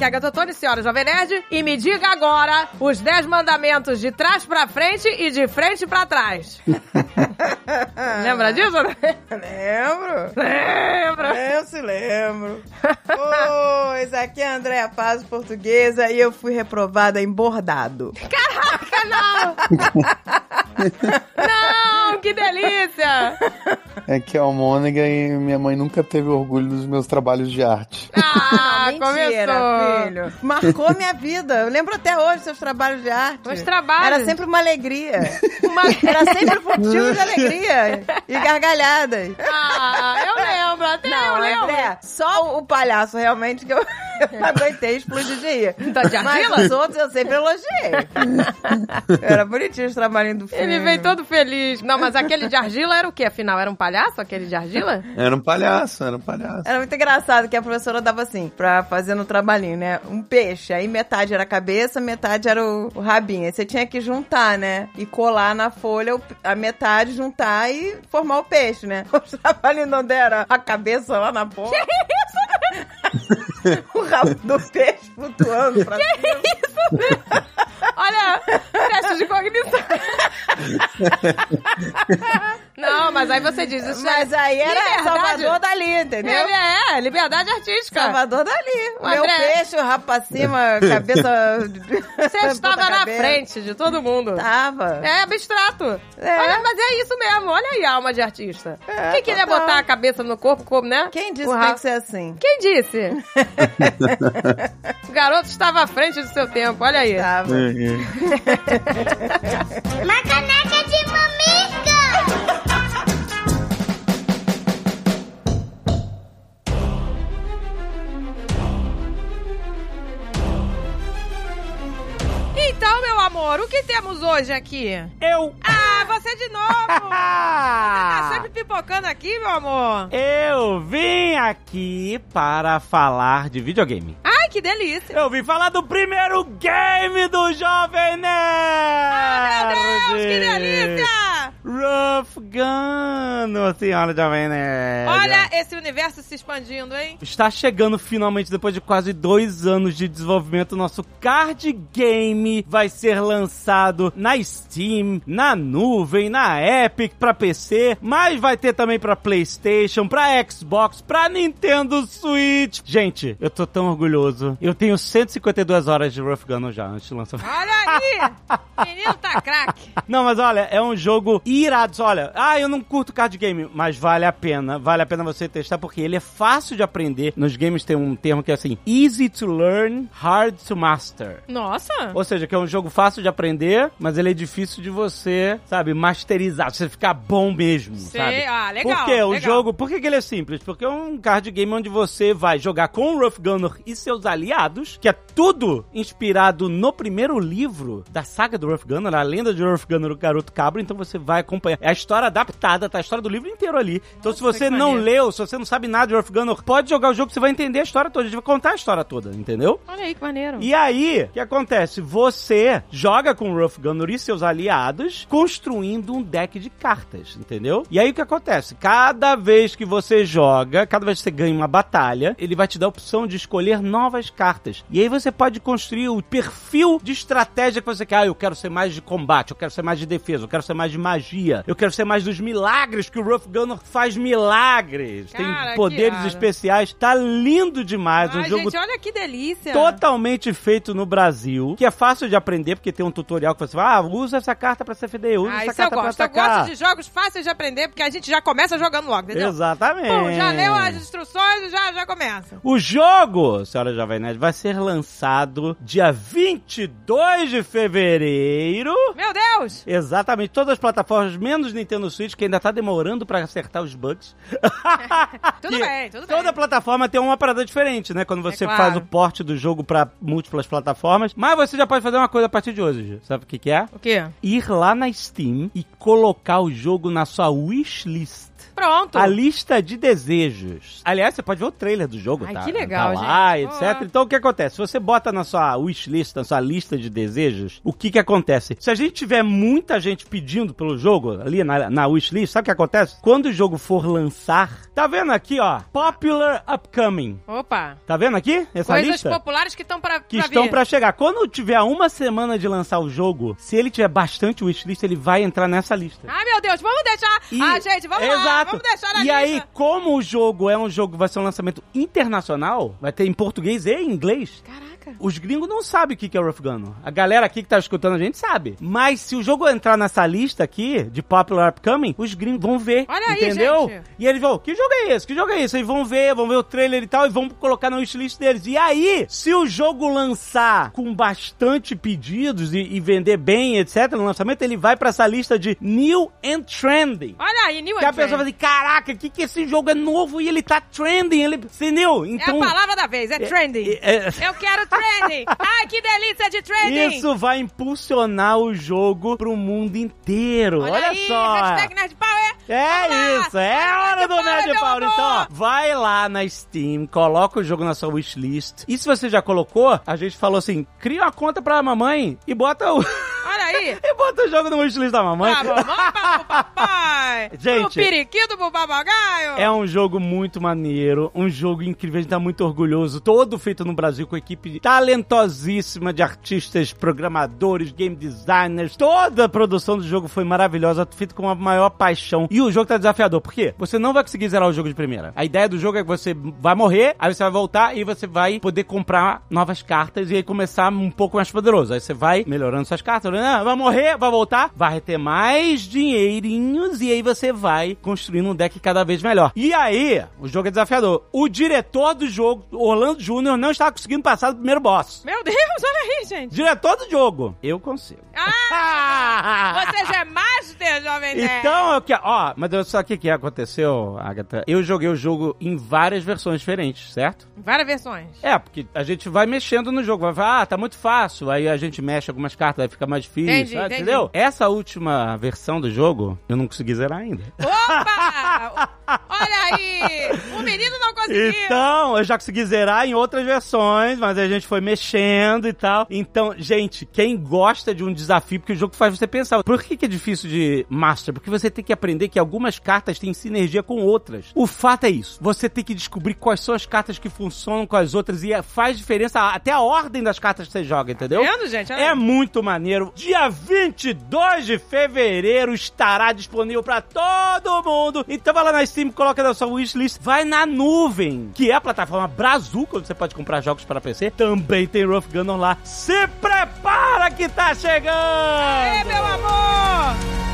Aqui é a Gatotone, senhora Jovem Nerd. E me diga agora os 10 mandamentos de trás pra frente e de frente pra trás. Lembra disso? Lembro. Lembra? Eu se lembro. Pois, aqui é a Andréa Paz, portuguesa, e eu fui reprovada em bordado. Caraca, não! não, que delícia! É que é a Mônica e minha mãe nunca teve orgulho dos meus trabalhos de arte. Ah, Não, mentira, começou. filho. Marcou minha vida. Eu lembro até hoje seus trabalhos de arte. Os trabalhos. Era sempre uma alegria. Uma... Era sempre motivo de alegria e gargalhadas. Ah, eu lembro, até eu lembro. André, só o palhaço realmente que eu, eu não aguentei explodir de rir. Tá de Mas os outros eu sempre elogiei. Era bonitinho os trabalhinhos do filme. Ele veio todo feliz. Não, mas aquele de argila era o quê, afinal? Era um palhaço, aquele de argila? Era um palhaço, era um palhaço. Era muito engraçado que a professora dava assim, pra fazer no trabalhinho, né? Um peixe, aí metade era a cabeça, metade era o, o rabinho. Aí você tinha que juntar, né? E colar na folha a metade, juntar e formar o peixe, né? O trabalho não era a cabeça lá na ponta. o rabo do peixe flutuando pra cima. Olha, teste de cognição. Não, mas aí você diz isso. Mas aí era Liberdade. Salvador Dali, entendeu? Ele é, liberdade artística. Salvador Dali. O Meu André- peixe, o rabo pra cima, cabeça... Você estava na cabeça. frente de todo mundo. Tava. É abstrato. É. Olha, mas é isso mesmo. Olha aí a alma de artista. É, Quem queria botar a cabeça no corpo, como, né? Quem disse O que tem que ser assim? Quem disse? o garoto estava à frente do seu tempo. Olha aí. Tava. Uma caneca de mamica! Então, meu amor, o que temos hoje aqui? Eu. Ah, você de novo! tá sempre pipocando aqui, meu amor. Eu vim aqui para falar de videogame. Ai, que delícia. Eu vim falar do primeiro game do Jovem Nerd! Ah, meu Deus, que delícia! Rough Gun, senhora Jovem Nerd. Olha esse universo se expandindo, hein? Está chegando finalmente, depois de quase dois anos de desenvolvimento, nosso card game vai ser lançado na Steam, na nuvem, na Epic pra PC, mas vai ter também pra PlayStation, pra Xbox, pra Nintendo Switch. Gente, eu tô tão orgulhoso. Eu tenho 152 horas de Rough Gun já antes do lançamento. Olha aí! Menino tá craque. Não, mas olha, é um jogo irado. Olha, ah, eu não curto card game, mas vale a pena. Vale a pena você testar, porque ele é fácil de aprender. Nos games tem um termo que é assim: easy to learn, hard to master. Nossa! Ou seja, que é um jogo fácil de aprender, mas ele é difícil de você, sabe, masterizar, você ficar bom mesmo, Sei, sabe? ah, legal, Porque o jogo, por que, que ele é simples? Porque é um card game onde você vai jogar com o Rough Gunner e seus aliados, que é tudo inspirado no primeiro livro da saga do Rough Gunner, a lenda de Rough Gunner, o garoto cabra, então você vai acompanhar. É a história adaptada, tá a história do livro inteiro ali. Então se você não maneiro. leu, se você não sabe nada de Rough Gunner, pode jogar o jogo você vai entender a história toda, a gente vai contar a história toda, entendeu? Olha aí que maneiro. E aí, o que acontece? Você joga com o Rough Gunner e seus aliados, construindo um deck de cartas, entendeu? E aí o que acontece? Cada vez que você joga, cada vez que você ganha uma batalha, ele vai te dar a opção de escolher novas cartas. E aí você pode construir o perfil de estratégia que você quer. Ah, eu quero ser mais de combate, eu quero ser mais de defesa, eu quero ser mais de magia, eu quero ser mais dos milagres, que o Rough Gunner faz milagres. Cara, Tem poderes especiais. Tá lindo demais. um Ai, jogo gente, olha que delícia. totalmente feito no Brasil, que é fácil de aprender, porque tem um tutorial que você vai, ah, usa essa carta pra se FD, usa Ah, essa isso eu carta pra gosto. Eu atacar. gosto de jogos fáceis de aprender, porque a gente já começa jogando logo, entendeu? Exatamente. Bom, já leu as instruções e já, já começa. O jogo, senhora Jovem Nerd, vai ser lançado dia 22 de fevereiro. Meu Deus! Exatamente, todas as plataformas, menos Nintendo Switch, que ainda tá demorando pra acertar os bugs. Tudo bem, tudo Toda bem. plataforma tem uma parada diferente, né? Quando você É claro. faz o porte do jogo pra múltiplas plataformas. Mas você já pode fazer uma coisa a partir de hoje. Sabe o que, que é? O quê? ir lá na Steam e colocar o jogo na sua wishlist. Pronto. A lista de desejos. Aliás, você pode ver o trailer do jogo, Ai, tá? que legal, tá lá, gente. etc. Pô. Então, o que acontece? Se você bota na sua wishlist, na sua lista de desejos, o que que acontece? Se a gente tiver muita gente pedindo pelo jogo, ali na, na wishlist, sabe o que acontece? Quando o jogo for lançar, tá vendo aqui, ó, Popular Upcoming. Opa. Tá vendo aqui? Essa Coisas lista? populares que estão pra, que pra estão vir. pra chegar. Quando tiver uma semana de lançar o jogo, se ele tiver bastante wishlist, ele vai entrar nessa lista. Ai, meu Deus, vamos deixar. E- ah, gente, vamos lá. Exato. Vamos deixar na E lista. aí, como o jogo é um jogo vai ser um lançamento internacional, vai ter em português e em inglês. Caraca. Os gringos não sabem o que é Rough Gun. A galera aqui que tá escutando a gente sabe. Mas se o jogo entrar nessa lista aqui, de Popular Upcoming, os gringos vão ver. Olha aí, entendeu? gente. E eles vão, que jogo é esse? Que jogo é esse? Eles vão ver, vão ver o trailer e tal, e vão colocar na wishlist deles. E aí, se o jogo lançar com bastante pedidos e, e vender bem, etc., no lançamento, ele vai pra essa lista de New and Trending. Olha aí, New Que a pessoa fala assim, caraca, que que esse jogo é novo e ele tá trending, ele... Entendeu? Então... É a palavra da vez, é trending. é- é- Eu quero trending. Ai, que delícia de trending. Isso vai impulsionar o jogo pro mundo inteiro. Olha, aí, só. hashtag. É isso, é a hora do Nerd Power, Então, ó, vai lá na Steam, coloca o jogo na sua wishlist. E se você já colocou, a gente falou assim, cria uma conta pra mamãe e bota o... Olha aí. e bota o jogo no wishlist da mamãe. Pra mamãe, pra papai. Gente. Pro periquito, pro papagaio. É um jogo muito maneiro, um jogo incrível, a gente tá muito orgulhoso. Todo feito no Brasil com equipe talentosíssima de artistas, programadores, game designers. Toda a produção do jogo foi maravilhosa, feito com a maior paixão. E o jogo tá desafiador, por quê? Você não vai conseguir zerar o jogo de primeira. A ideia do jogo é que você vai morrer, aí você vai voltar e você vai poder comprar novas cartas e aí começar um pouco mais poderoso. Aí você vai melhorando suas cartas, né? vai morrer, vai voltar, vai ter mais dinheirinhos e aí você vai construindo um deck cada vez melhor. E aí, o jogo é desafiador. O diretor do jogo, Orlando Júnior, não estava conseguindo passar do primeiro boss. Meu Deus, olha aí, gente. Diretor do jogo, eu consigo. Ah, você já é master, Jovem Nerd. Então, eu que, ó, mas eu só o que que aconteceu, Agatha? Eu joguei o jogo em várias versões diferentes, certo? Várias versões. É, porque a gente vai mexendo no jogo, vai falar, ah, tá muito fácil, aí a gente mexe algumas cartas, aí fica mais difícil, Entendi, sabe? entendi. entendeu? Essa última versão do jogo, eu não consegui zerar ainda. Opa! Olha aí! O menino não conseguiu. Então, eu já consegui zerar em outras versões, mas a gente foi mexendo e tal. Então, gente, quem gosta de um desafio, porque o jogo faz você pensar, por que, que é difícil de Master? Porque você tem que aprender que algumas cartas têm sinergia com outras. O fato é isso. Você tem que descobrir quais são as cartas que funcionam com as outras e é- faz diferença até a ordem das cartas que você joga, entendeu? Tá vendo, gente? É muito maneiro. Dia 22 de fevereiro estará disponível pra todo mundo. Então vai lá na Steam, coloca na sua wishlist, vai na nuvem, que é a plataforma Brazuca, onde você pode comprar jogos para PC. Também tem Rough Gunner lá. Se prepara que tá chegando! É, meu amor!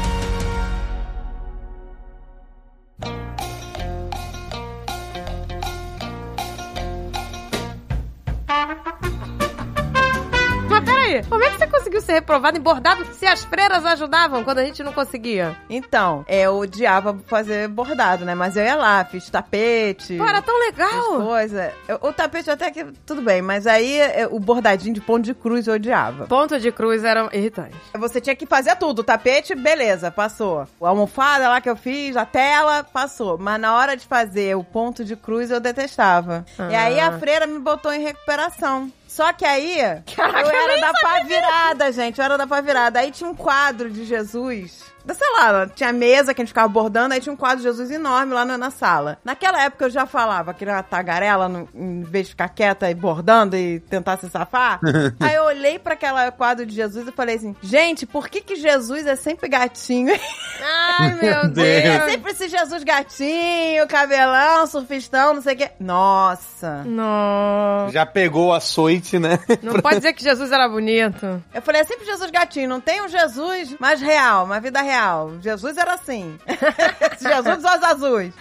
Reprovado em bordado se as freiras ajudavam quando a gente não conseguia? Então, eu odiava fazer bordado, né? Mas eu ia lá, fiz tapete. Pô, era tão legal! coisa. Eu- o tapete até que tudo bem, mas aí é, o bordadinho de ponto de cruz eu odiava. Ponto de cruz eram irritantes. Você tinha que fazer tudo. O tapete, beleza, passou. A almofada lá que eu fiz, a tela, passou. Mas na hora de fazer o ponto de cruz, eu detestava. Ah. E aí a freira me botou em recuperação. Só que aí, Caraca, eu era da pá virada, gente. Eu era da pá virada. Aí tinha um quadro de Jesus. Sei lá, tinha mesa que a gente ficava bordando, aí tinha um quadro de Jesus enorme lá na, na sala. Naquela época eu já falava que era uma tagarela, no- em vez de ficar quieta e bordando e tentar se safar. aí eu olhei pra aquela quadro de Jesus e falei assim: gente, por que que Jesus é sempre gatinho? Ai, meu Deus. É sempre esse Jesus gatinho, cabelão, surfistão, não sei o quê. Nossa. Não. Já pegou o açoite, né? Não pode dizer que Jesus era bonito. Eu falei, é sempre Jesus gatinho, não tem um Jesus mais real, uma vida real. Jesus era assim. Jesus dos olhos azuis.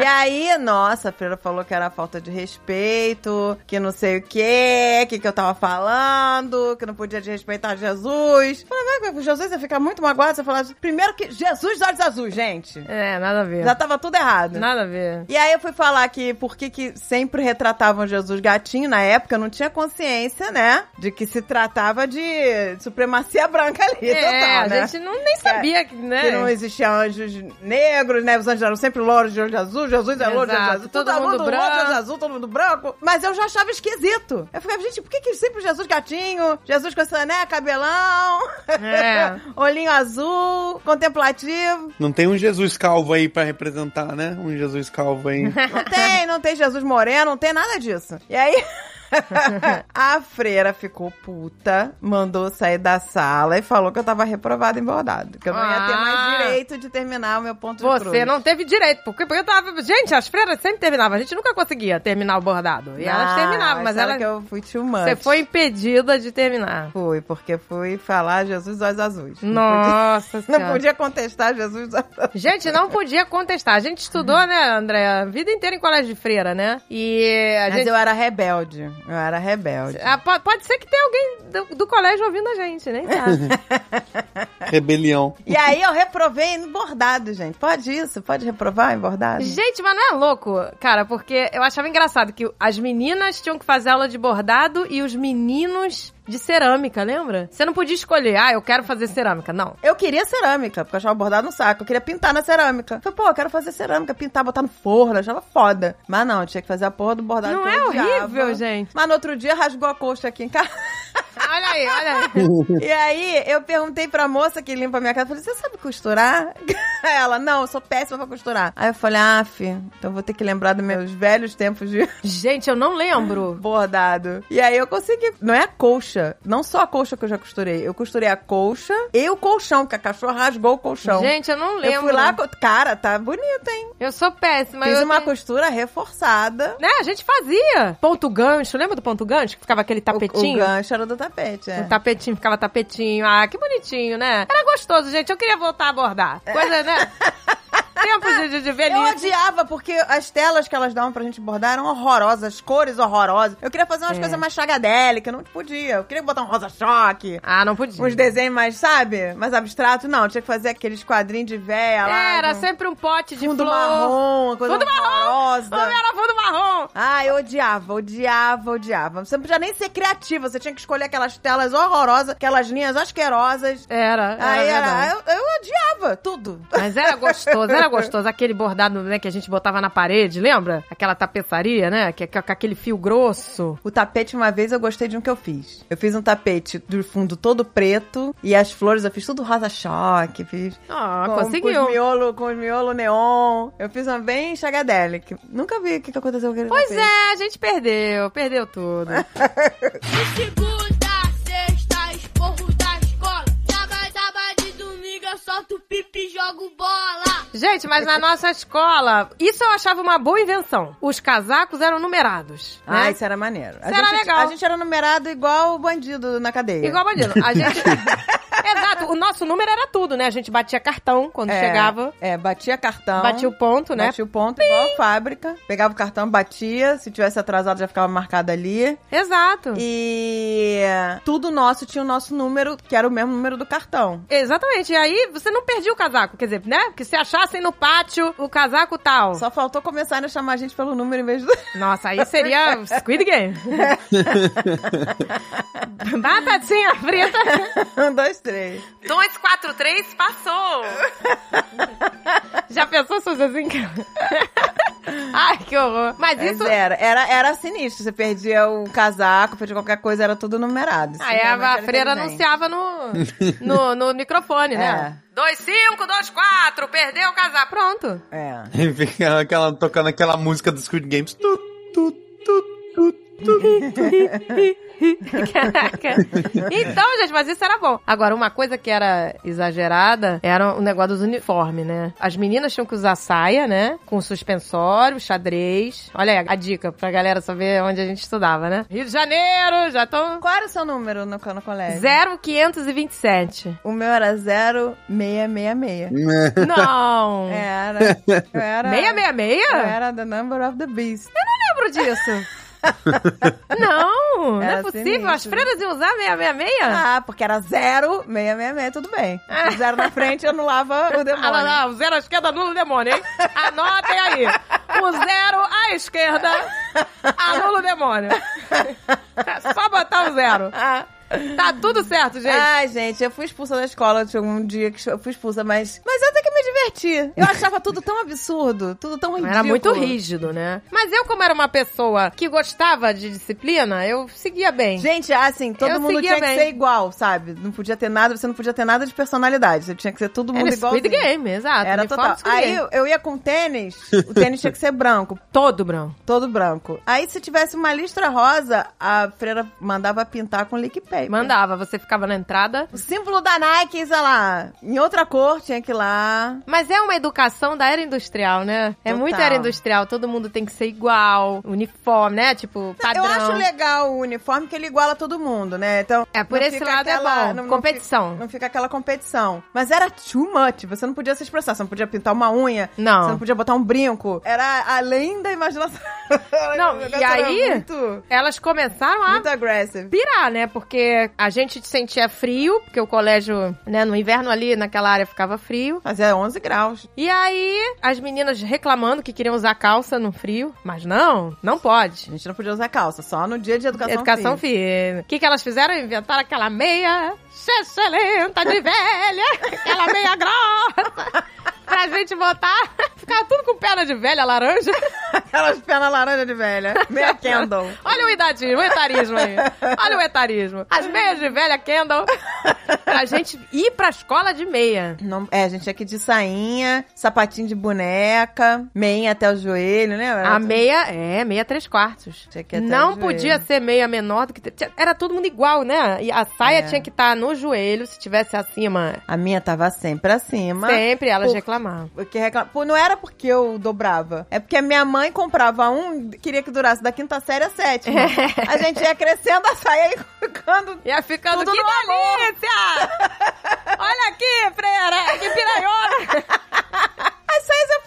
E aí, nossa, a freira falou que era falta de respeito, que não sei o quê, que, que eu tava falando, que não podia desrespeitar Jesus. Falei, mas Jesus ia ficar muito magoado se eu falasse. Primeiro que Jesus dos olhos azuis, gente. É, nada a ver. Já tava tudo errado. Nada a ver. E aí eu fui falar que por que que sempre retratavam Jesus gatinho, na época eu não tinha consciência, né? De que se tratava de supremacia branca ali, É, total, a né? gente não, nem sabia que né? Que não existia anjos negros, né? Os anjos eram sempre louros de olho azul, Jesus é louro de olho azul. todo mundo louro de olho branco. azul, todo mundo branco. Mas eu já achava esquisito. Eu ficava, gente, por que, que sempre Jesus gatinho? Jesus com essa, né, cabelão, É. olhinho azul, contemplativo. Não tem um Jesus calvo aí pra representar, né? Um Jesus calvo aí. Não tem, não tem Jesus moreno, não tem nada disso. E aí. a freira ficou puta, mandou sair da sala e falou que eu tava reprovada em bordado. Que eu não ia ter Ah. mais direito de terminar o meu ponto de Você cruz. não teve direito, porque, porque eu tava. Gente, as freiras sempre terminavam, a gente nunca conseguia terminar o bordado. E elas Ah, terminavam, mas elas. que eu fui. Você foi impedida de terminar. Fui, porque fui falar Jesus olhos azuis. Não Nossa podia- Não podia contestar Jesus olhos azuis. Gente, não podia contestar. A gente estudou, né, André, a vida inteira em colégio de freira, né? E a Mas gente. eu era rebelde. Eu era rebelde. Ah, po- pode ser que tenha alguém do, do colégio ouvindo a gente, nem sabe. Rebelião. E aí eu reprovei em bordado, gente. Pode isso? Pode reprovar em bordado? gente, mas não é louco, cara, porque eu achava engraçado que as meninas tinham que fazer aula de bordado e os meninos de cerâmica, lembra? Você não podia escolher, ah, eu quero fazer cerâmica. Não. Eu queria cerâmica, porque eu achava bordado no saco. Eu queria pintar na cerâmica. Falei, pô, eu quero fazer cerâmica, pintar, botar no forno. Eu achava foda. Mas não, tinha que fazer a porra do bordado Não é horrível, gente? Mas no outro dia rasgou a coxa aqui em casa. Olha aí, olha aí. e aí eu perguntei pra moça que limpa a minha casa, falei, você sabe costurar? Ela, não, eu sou péssima pra costurar. Aí eu falei, ah, fi, então vou ter que lembrar dos meus velhos tempos de Gente, eu não lembro. bordado. E aí eu consegui. Não é a colcha. Não só a colcha que eu já costurei. Eu costurei a colcha e o colchão, que a cachorra rasgou o colchão. Gente, eu não lembro. eu fui lá. Cara, tá bonito, hein? Eu sou péssima. Fiz uma tenho- costura reforçada. Né, a gente fazia. Ponto gancho, lembra do ponto gancho? Que ficava aquele O, o tapetinho? gancho era do tapete, é. O tapetinho, ficava tapetinho. Ah, que bonitinho, né? Era gostoso, gente. Eu queria voltar a abordar. Coisa, né? Tempos de, de, de Eu velhice. odiava, porque as telas que elas davam pra gente bordar eram horrorosas, as cores horrorosas. Eu queria fazer umas É. coisas mais chagadélicas, não podia. Eu queria botar um rosa-choque, Ah, não podia. uns desenhos mais, sabe? Mais abstratos. Não, tinha que fazer aqueles quadrinhos de véia lá. Era com sempre um pote de fundo flor. marrom, coisa Fundo marrom. horrorosa. Não era fundo marrom. Ah, eu odiava, odiava, odiava. Você não podia nem ser criativa, você tinha que escolher aquelas telas horrorosas, aquelas linhas asquerosas. Era, era Aí era, eu, eu odiava tudo. Mas era gostoso, era gostoso. Aquele bordado, né, que a gente botava na parede, lembra? Aquela tapeçaria, né? Que, que, com aquele fio grosso. O tapete, uma vez, eu gostei de um que eu fiz. Eu fiz um tapete do fundo todo preto e as flores eu fiz tudo rosa-choque, fiz... Ah, com, Com conseguiu. os miolos com os miolo neon. Eu fiz uma bem chagadelic. Nunca vi o que, que aconteceu com aquele Pois tapete. é, a gente perdeu, perdeu tudo. eu solto pipi e jogo bola. Gente, mas na nossa escola, isso eu achava uma boa invenção. Os casacos eram numerados. Ah, né? isso era maneiro. A Isso era gente, legal. A gente era numerado igual o bandido na cadeia. Igual bandido. A gente. O nosso número era tudo, né? A gente batia cartão quando É, chegava. É, batia cartão. Batia o ponto, né? Batia o ponto igual a fábrica. Pegava o cartão, batia. Se tivesse atrasado, já ficava marcado ali. Exato. E tudo nosso tinha o nosso número, que era o mesmo número do cartão. Exatamente. E aí você não perdia o casaco. Quer dizer, né? Porque se achassem no pátio o casaco tal. Só faltou começarem a chamar a gente pelo número em vez do. Nossa, aí seria Squid Game. Batatinha frita. um, dois, três. 243 passou. Já pensou se assim? Ai, que horror. Mas Mas isso. era, era, era sinistro. Você perdia o casaco, perdia qualquer coisa, era tudo numerado. Isso Aí realmente a, era freira anunciava no, no, no microfone, né? 2524, perdeu o casaco. Pronto. É. E fica aquela, tocando aquela música do Squid Games. Tu, tu, tu, tu, tu. Caraca. Então, gente, mas isso era bom. Agora, uma coisa que era exagerada era o negócio dos uniformes, né? As meninas tinham que usar saia, né? Com suspensório, xadrez. Olha aí a dica pra galera saber onde a gente estudava, né? Rio de Janeiro, já estão... Qual era o seu número no, no colégio? 0527. O meu era 0666. Não. Era. Eu era. 666? Eu era the number of the beast. Eu lembro disso. não, não é possível. As sinistro. freiras iam usar 666? Ah, porque era 0666, tudo bem. Ah. Zero na frente anulava o Ah, demônio. não, não, o zero à esquerda anula o demônio, hein? Anotem aí. O zero à esquerda anula o demônio. É só botar o zero. Ah, Tá tudo certo, gente. Ai, gente, eu fui expulsa da escola. Tinha um dia que eu fui expulsa, mas. Mas eu até que Eu achava tudo tão absurdo, tudo tão ridículo. Era muito rígido, né? Mas eu, como era uma pessoa que gostava de disciplina, eu seguia bem. Gente, assim, todo Eu mundo tinha que bem. ser igual, sabe? Não podia ter nada, você não podia ter nada de personalidade. Você tinha que ser todo mundo igual. Squid Game, exato. Era total. Aí eu, eu ia com tênis, o tênis tinha que ser branco, Todo branco. todo branco. Aí se tivesse uma listra rosa, a freira mandava pintar com lick paper. Mandava, você ficava na entrada. O símbolo da Nike, sei lá, em outra cor tinha que ir lá. Mas é uma educação da era industrial, né? É Total. muito era industrial, todo mundo tem que ser igual, uniforme, né? Tipo, padrão. Eu acho legal o uniforme que ele iguala todo mundo, né? Então. É, por não esse lado é aquela- bom. Competição. fica- Não fica aquela competição. Mas era too much. Você não podia se expressar. Você não podia pintar uma unha. Não. Você não podia botar um brinco. Era além da imaginação. Não, e aí- Muito, Elas começaram a muito aggressive. pirar, né? Porque a gente sentia frio, porque o colégio, né, no inverno ali, naquela área ficava frio. Fazia 11 graus. E aí, as meninas reclamando que queriam usar calça no frio. Mas não, não A pode. gente não podia usar calça, só no dia de educação, Educação física. física. O que, que elas fizeram? Inventaram aquela meia excelenta de velha, aquela meia grossa. Pra gente botar, ficava tudo com perna de velha laranja. Aquelas pernas laranja de velha. Meia Kendall. Olha o idadismo, o etarismo aí. Olha o etarismo. As meias de velha Kendall. Pra gente ir pra escola de meia. Não, é, a gente tinha que ir de sainha, sapatinho de boneca, meinha até o joelho, né? A meia, é, meia três quartos. Não podia joelho. ser meia menor do que... Era todo mundo igual, né? E a saia É. tinha que estar no joelho, se tivesse acima, A minha tava sempre acima. sempre elas Por- reclamavam. Porque reclama... Pô, não era porque eu dobrava. É porque a minha mãe comprava um, queria que durasse da quinta série à sétima. A gente ia crescendo a saia e ficando. Ia ficando, Tudo que no amor." delícia! Olha aqui, freira, que piranhona! As saias iam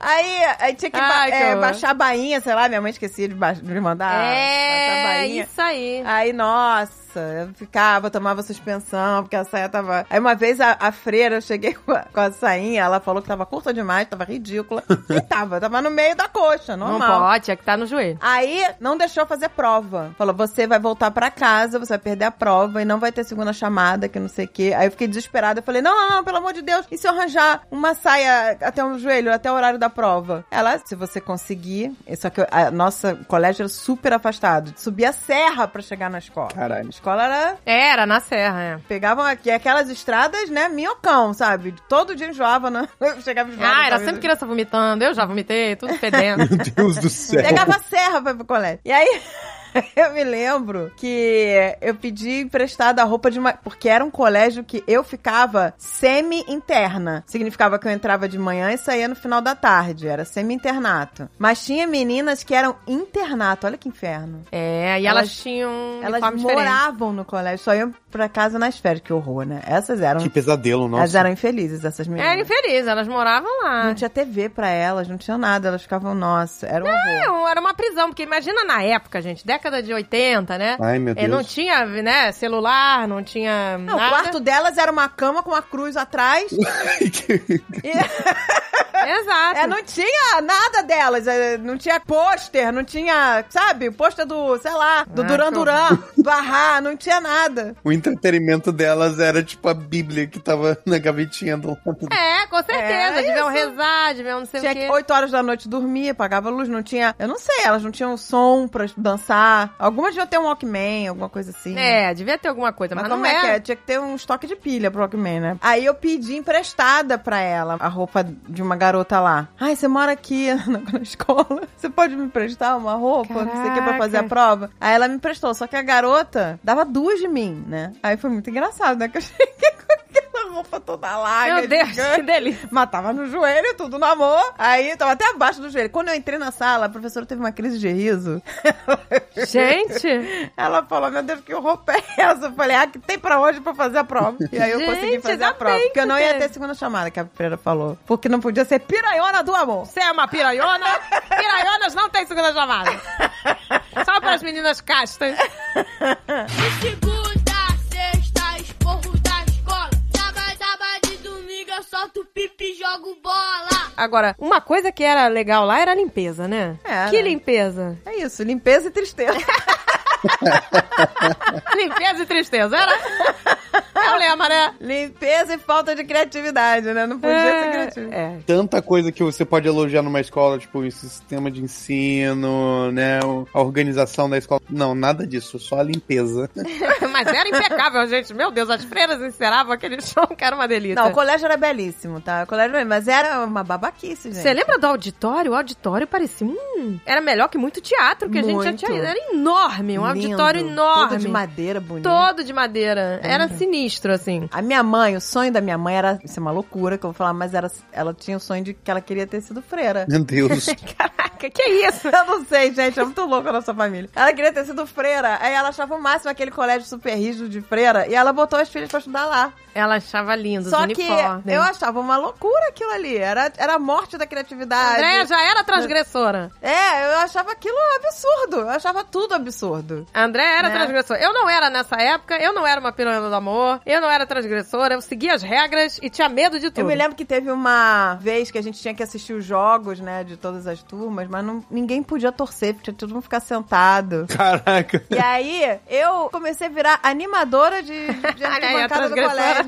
Aí, aí tinha que ba- Ai, que é, baixar a bainha, sei lá, minha mãe esquecia de, ba- de mandar baixar a é, bainha. isso aí. Aí, nossa, eu ficava, tomava suspensão, porque a saia tava. Aí uma vez a, a freira, eu cheguei com a, com a sainha, ela falou que tava curta demais, tava ridícula. E tava, tava no meio da coxa, Não normal. pode, tinha que estar no joelho. Aí não deixou fazer prova. Falou: você vai voltar pra casa, você vai perder a prova e não vai ter segunda chamada, que não sei o quê. Aí eu fiquei desesperada. Eu falei: não, não, não, pelo amor de Deus. E se eu arranjar uma saia até o joelho, até o horário da prova? Ela, se você conseguir. Só que a nossa colégio era super afastado. Subia a serra pra chegar na escola. Caralho. A escola era. Era, na serra, é. Pegavam aqui aquelas estradas, né? Minhocão, sabe? Todo dia enjoava, né? Eu chegava enjoada. Ah, era sabe? sempre criança vomitando. Eu já vomitei, tudo fedendo. Meu Deus do céu. Pegava a serra pra ir pro colégio. E aí, eu me lembro que eu pedi emprestada a roupa de uma. Porque era um colégio que eu ficava semi-interna. Significava que eu entrava de manhã e saía no final da tarde. Era semi-internato. Mas tinha meninas que eram internato. Olha que inferno. É, e elas, Elas- tinham Elas uniforme diferente. moravam no colégio, só iam pra casa nas férias. Que horror, né? Essas eram. Que pesadelo, nossa. Elas eram infelizes, essas meninas. Era infeliz, elas moravam lá. Não tinha TV pra elas, não tinha nada. Elas ficavam, nossa, era um horror. É, era uma prisão, porque imagina na época, gente, década de 80, né? Ai, meu É, Deus. não tinha, né, celular, não tinha Não, o nada. quarto delas era uma cama com uma cruz atrás. Exato. É, não tinha nada delas. é, Não tinha pôster, não tinha, sabe? Pôster do, sei lá, do Ah, Duran do Ahá, não tinha nada. o entretenimento delas era tipo a Bíblia que tava na gavetinha do lado. É, com certeza. É, deviam rezar, deviam não sei Tinha o que quê. 8 horas da noite dormir, apagava a luz, não tinha. Eu não sei, elas não tinham som pra dançar. Algumas deviam ter um Walkman, alguma coisa assim. É, devia ter alguma coisa, mas, Mas, não como é que é? é. Tinha que ter um estoque de pilha pro Walkman, né? Aí eu pedi emprestada pra ela a roupa de uma garota lá. Ai, você mora aqui na, na escola. Você pode me emprestar uma roupa? Não sei o que pra fazer a Caraca. prova. Aí ela me emprestou, só que a garota dava duas de mim, né? Aí foi muito engraçado, né? Que eu cheguei com aquela roupa toda larga. Meu Deus, gigante. que delícia. Mas tava no joelho, tudo no amor. Aí tava até abaixo do joelho. Quando eu entrei na sala, a professora teve uma crise de riso. Gente, Ela falou, meu Deus, que roupa é essa? Eu falei, ah, que tem pra hoje pra fazer a prova. E aí eu Gente, consegui fazer a prova. Porque eu não ia ter segunda chamada, que a freira falou. Porque não podia ser piranhona do amor. você é uma piranhona? Piranhonas não tem segunda chamada. Só para as meninas castas. eu solto pipi e jogo bola. Agora, uma coisa que era legal lá era a limpeza, né? Era. Que limpeza. É isso, limpeza e tristeza. Limpeza e tristeza, era? É o lema, né? Limpeza e falta de criatividade, né? Não podia ser criativo. É. Tanta coisa que você pode elogiar numa escola, tipo, o sistema de ensino, né? A organização da escola. Não, nada disso, só a limpeza. Mas era impecável, gente. Meu Deus, as freiras enceravam aquele chão que era uma delícia. Não, o colégio era belíssimo, tá? O colégio era belíssimo, mas era uma babaquice, gente. Você lembra do auditório? O auditório parecia um... Era melhor que muito teatro que a gente já Muito. tinha ido. Era enorme, um Lindo, auditório enorme. Todo de madeira, bonito. Todo de madeira. Era sinistro, assim. A minha mãe, o sonho da minha mãe era. Isso é uma loucura que eu vou falar, mas era, ela tinha o sonho de que ela queria ter sido freira. Meu Deus. Caraca, que isso? Eu não sei, gente, é muito louco a nossa família. Ela queria ter sido freira, aí ela achava o máximo aquele colégio super rígido de freira, e ela botou as filhas pra estudar lá. Ela achava lindo os Só que eu achava uma loucura aquilo ali, era, era a morte da criatividade. Andréia já era transgressora. É, eu achava aquilo absurdo, eu achava tudo absurdo. A Andréia era Né? transgressora. Eu não era nessa época, eu não era uma piranha do amor, eu não era transgressora, eu seguia as regras e tinha medo de tudo. Eu me lembro que teve uma vez que a gente tinha que assistir os jogos, né, de todas as turmas, mas não, ninguém podia torcer, porque todo mundo ficar sentado. Caraca. E aí, eu comecei a virar animadora de, de arquibancada do colégio.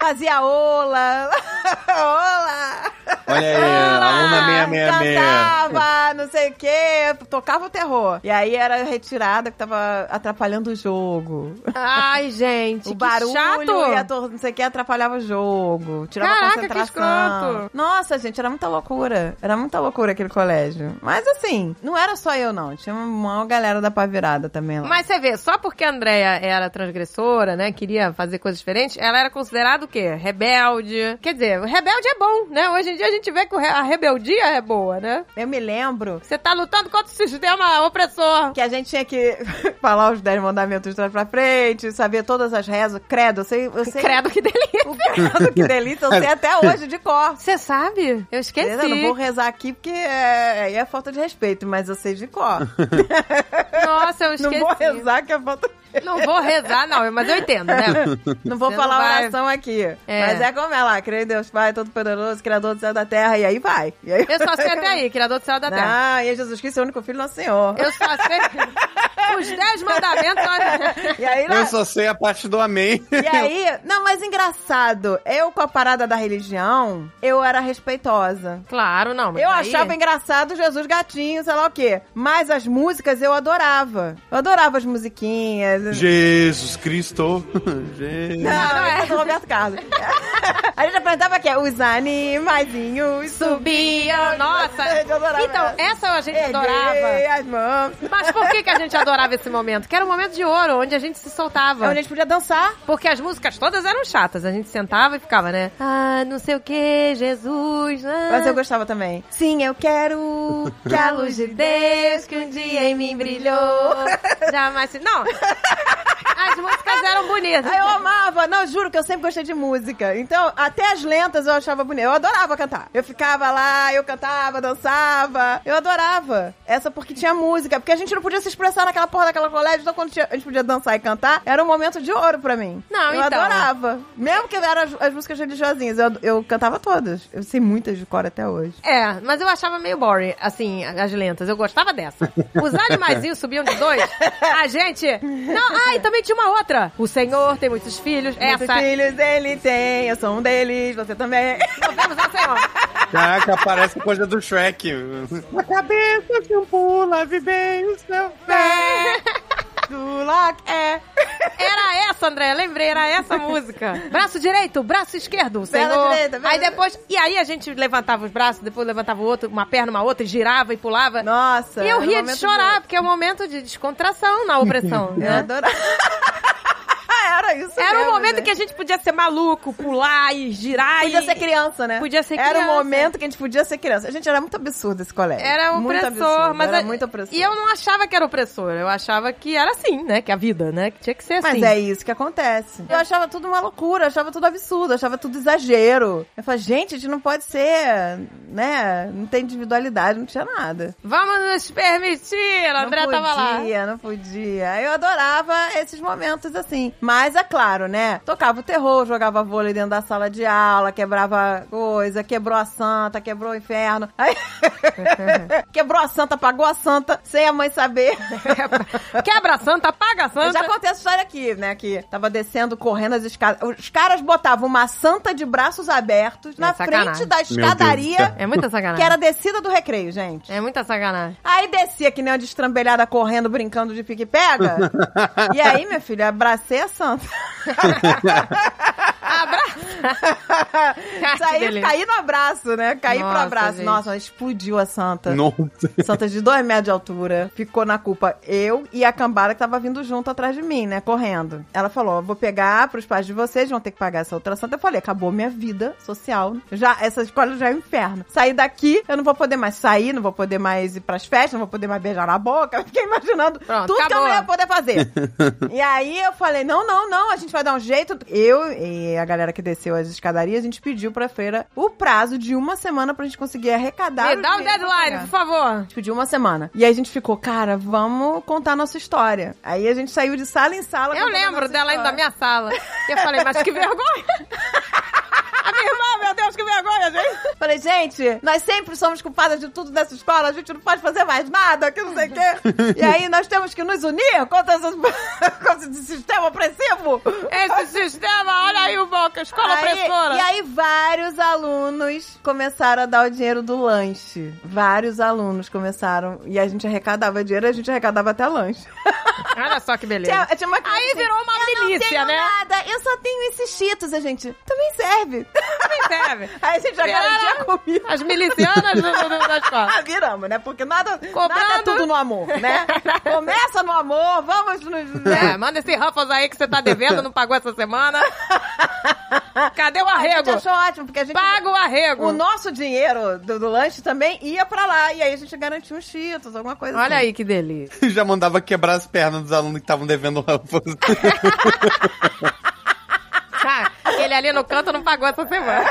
Fazia ola. ola. Olha aí, aluna 666. Cantava, não sei o quê, tocava o terror. E aí era retirada que tava atrapalhando o jogo. Ai, gente, o que barulho chato. e a tor- não sei o que atrapalhava o jogo. Tirava Caraca, a que concentração. escroto. Nossa, gente, era muita loucura. Era muita loucura aquele colégio. Mas assim, não era só eu, não. Tinha uma galera da pá virada também lá. Mas você vê, só porque a Andrea era transgressora, né, queria fazer coisas diferentes, ela era considerada quê? Rebelde. Quer dizer, o rebelde é bom, né? Hoje em dia a gente vê que a rebeldia é boa, né? Eu me lembro Você tá lutando contra o sistema opressor. que a gente tinha que falar os dez mandamentos de trás pra frente, saber todas as rezas, credo, eu sei, eu sei. Credo que delícia. O credo, que delícia, eu sei até hoje de cor. Você sabe? Eu esqueci. Eu não vou rezar aqui porque é, aí é falta de respeito, mas eu sei de cor. Nossa, eu Não esqueci. vou rezar que é falta de Não vou rezar, não, mas eu entendo, né? Não vou Você falar não vai- oração aqui. É. Mas é como é lá, creio em Deus Pai, Todo-Poderoso, Criador do céu e da terra, e aí vai. E aí... Eu só sei até aí, Criador do céu e da terra. Ah, e é Jesus Cristo é o único Filho do nosso Senhor. Eu só sei os dez mandamentos. olha. E aí, lá... Eu só sei a parte do amém. E aí, não, mas engraçado, eu com a parada da religião, eu era respeitosa. Claro, não. mas Eu aí- achava engraçado Jesus gatinho, sei lá o quê. Mas as músicas eu adorava. Eu adorava as musiquinhas. Jesus Cristo. Jesus. Não, é. é do Roberto Carlos. A gente apresentava aqui, os animaizinhos Subia, nossa. Eu adorava Então, essa a gente adorava. As mãos. Mas por que, que a gente adorava esse momento? Que era um momento de ouro, onde a gente se soltava. É onde a gente podia dançar. Porque as músicas todas eram chatas. A gente sentava e ficava, né? Ah, não sei o que, Jesus. ah. Mas eu gostava também. Sim, eu quero Que a luz de Deus que um dia em mim brilhou. Jamais se... Não. As músicas eram bonitas. Eu amava. Não, juro que eu sempre gostei de música. Então, até as lentas eu achava bonita. Eu adorava cantar. Eu ficava lá, eu cantava, dançava. Eu adorava. Essa porque tinha música. Porque a gente não podia se expressar naquela porra daquela colégio. Então, quando a gente podia dançar e cantar, era um momento de ouro pra mim. Não, eu então. adorava. Mesmo que eram as, as músicas religiosinhas, eu, eu cantava todas. Eu sei muitas de cor até hoje. É, mas eu achava meio boring, assim, as lentas. Eu gostava dessa. Os animaizinhos subiam de dois. A gente. Não, ah, e também tinha uma outra. O Senhor tem muitos filhos. Muitos Essa. filhos ele tem, eu sou um deles, você também. Não vemos a Senhor. Caraca, parece coisa do Shrek. A cabeça que um pula, vi bem o seu pé. Do Lock é. Era essa, André, lembrei, era essa música. Braço direito, braço esquerdo, Perna Senhor. direita, perna Aí depois. E aí a gente levantava os braços, depois levantava o outro, uma perna, uma outra, e girava e pulava. Nossa. E eu ria de chorar, porque é um momento de descontração na opressão, Eu né? adorava. Era isso Era um mesmo, momento né? que a gente podia ser maluco, pular e girar Podia e... ser criança, né? Podia ser Era um criança. momento que a gente podia ser criança. A gente era muito absurdo esse colégio. Era muito opressor, absurdo, mas era a- muito opressor. E eu não achava que era opressor, eu achava que era assim, né? Que a vida, né? Que tinha que ser assim. Mas é isso que acontece. Eu achava tudo uma loucura, achava tudo absurdo, achava tudo exagero. Eu falei, gente, a gente não pode ser, né? Não tem individualidade, não tinha nada. Vamos nos permitir, a André não tava lá. podia, não podia. Eu adorava esses momentos assim. Mas, é claro, né? Tocava o terror, jogava vôlei dentro da sala de aula, quebrava coisa, quebrou a santa, quebrou o inferno. Aí... quebrou a santa, apagou a santa, sem a mãe saber. Quebra a santa, apaga a Eu santa. já contei essa história aqui, né? Que tava descendo, correndo as escadas. Os caras botavam uma santa de braços abertos na sacanagem. frente da escadaria. É muita sacanagem. que era a descida do recreio, gente. É muita sacanagem. Aí descia que nem uma destrambelhada correndo, brincando de pique-pega. e aí, minha filha, abracei a santa. Que Saí, caí no abraço, né? Caí pro Nossa, abraço. gente. Nossa, explodiu a santa. Nossa. Santa de dois metros de altura. Ficou na culpa eu e a cambada que tava vindo junto atrás de mim, né? Correndo. Ela falou: "Eu vou pegar pros pais de vocês, vão ter que pagar essa outra santa. Eu falei: acabou minha vida social. Já, essa escola já é um inferno. Saí daqui, eu não vou poder mais sair, não vou poder mais ir pras festas, não vou poder mais beijar na boca. Eu fiquei imaginando Pronto, tudo que eu acabou. não ia poder fazer. e aí eu falei: não, não, não, a gente vai dar um jeito. Eu e a galera que desceu as escadarias, a gente pediu pra feira o prazo de uma semana pra gente conseguir arrecadar. Me dá um pra deadline, por favor. A gente pediu uma semana. E aí a gente ficou, cara, vamos contar nossa história. Aí a gente saiu de sala em sala. Eu lembro dela indo da minha sala. E eu falei, mas que vergonha. A minha irmã, meu Deus, que vergonha, gente. Falei, gente, nós sempre somos culpadas de tudo dessa escola, a gente não pode fazer mais nada, que não sei o quê. e aí nós temos que nos unir contra, essas, contra esse sistema opressivo. Esse sistema, olha aí o Boca, escola Aí- opressora. e aí vários alunos começaram a dar o dinheiro do lanche. Vários alunos começaram. E a gente arrecadava dinheiro, a gente arrecadava até lanche. Olha só que beleza. Tinha, tinha uma Aí assim, virou uma eu não milícia, tenho né?" nada, eu só tenho esses cheetos, a gente. Também serve. Serve. Aí a gente já Viraram garantia comida. As milicianas do, do, da escola. Ah, viramos, né? Porque nada, Cobrando. nada é tudo no amor, né? Começa no amor, vamos nos... É, manda esse Ruffles aí que você tá devendo, não pagou essa semana. Cadê o A gente arrego? achou ótimo, porque a gente... Paga o arrego. O nosso dinheiro do, do lanche também ia pra lá. E aí a gente garantia uns cheetos, alguma coisa Olha assim. aí que delícia. Já mandava quebrar as pernas dos alunos que estavam devendo Ruffles. Aquele ali no canto não pagou essa semana.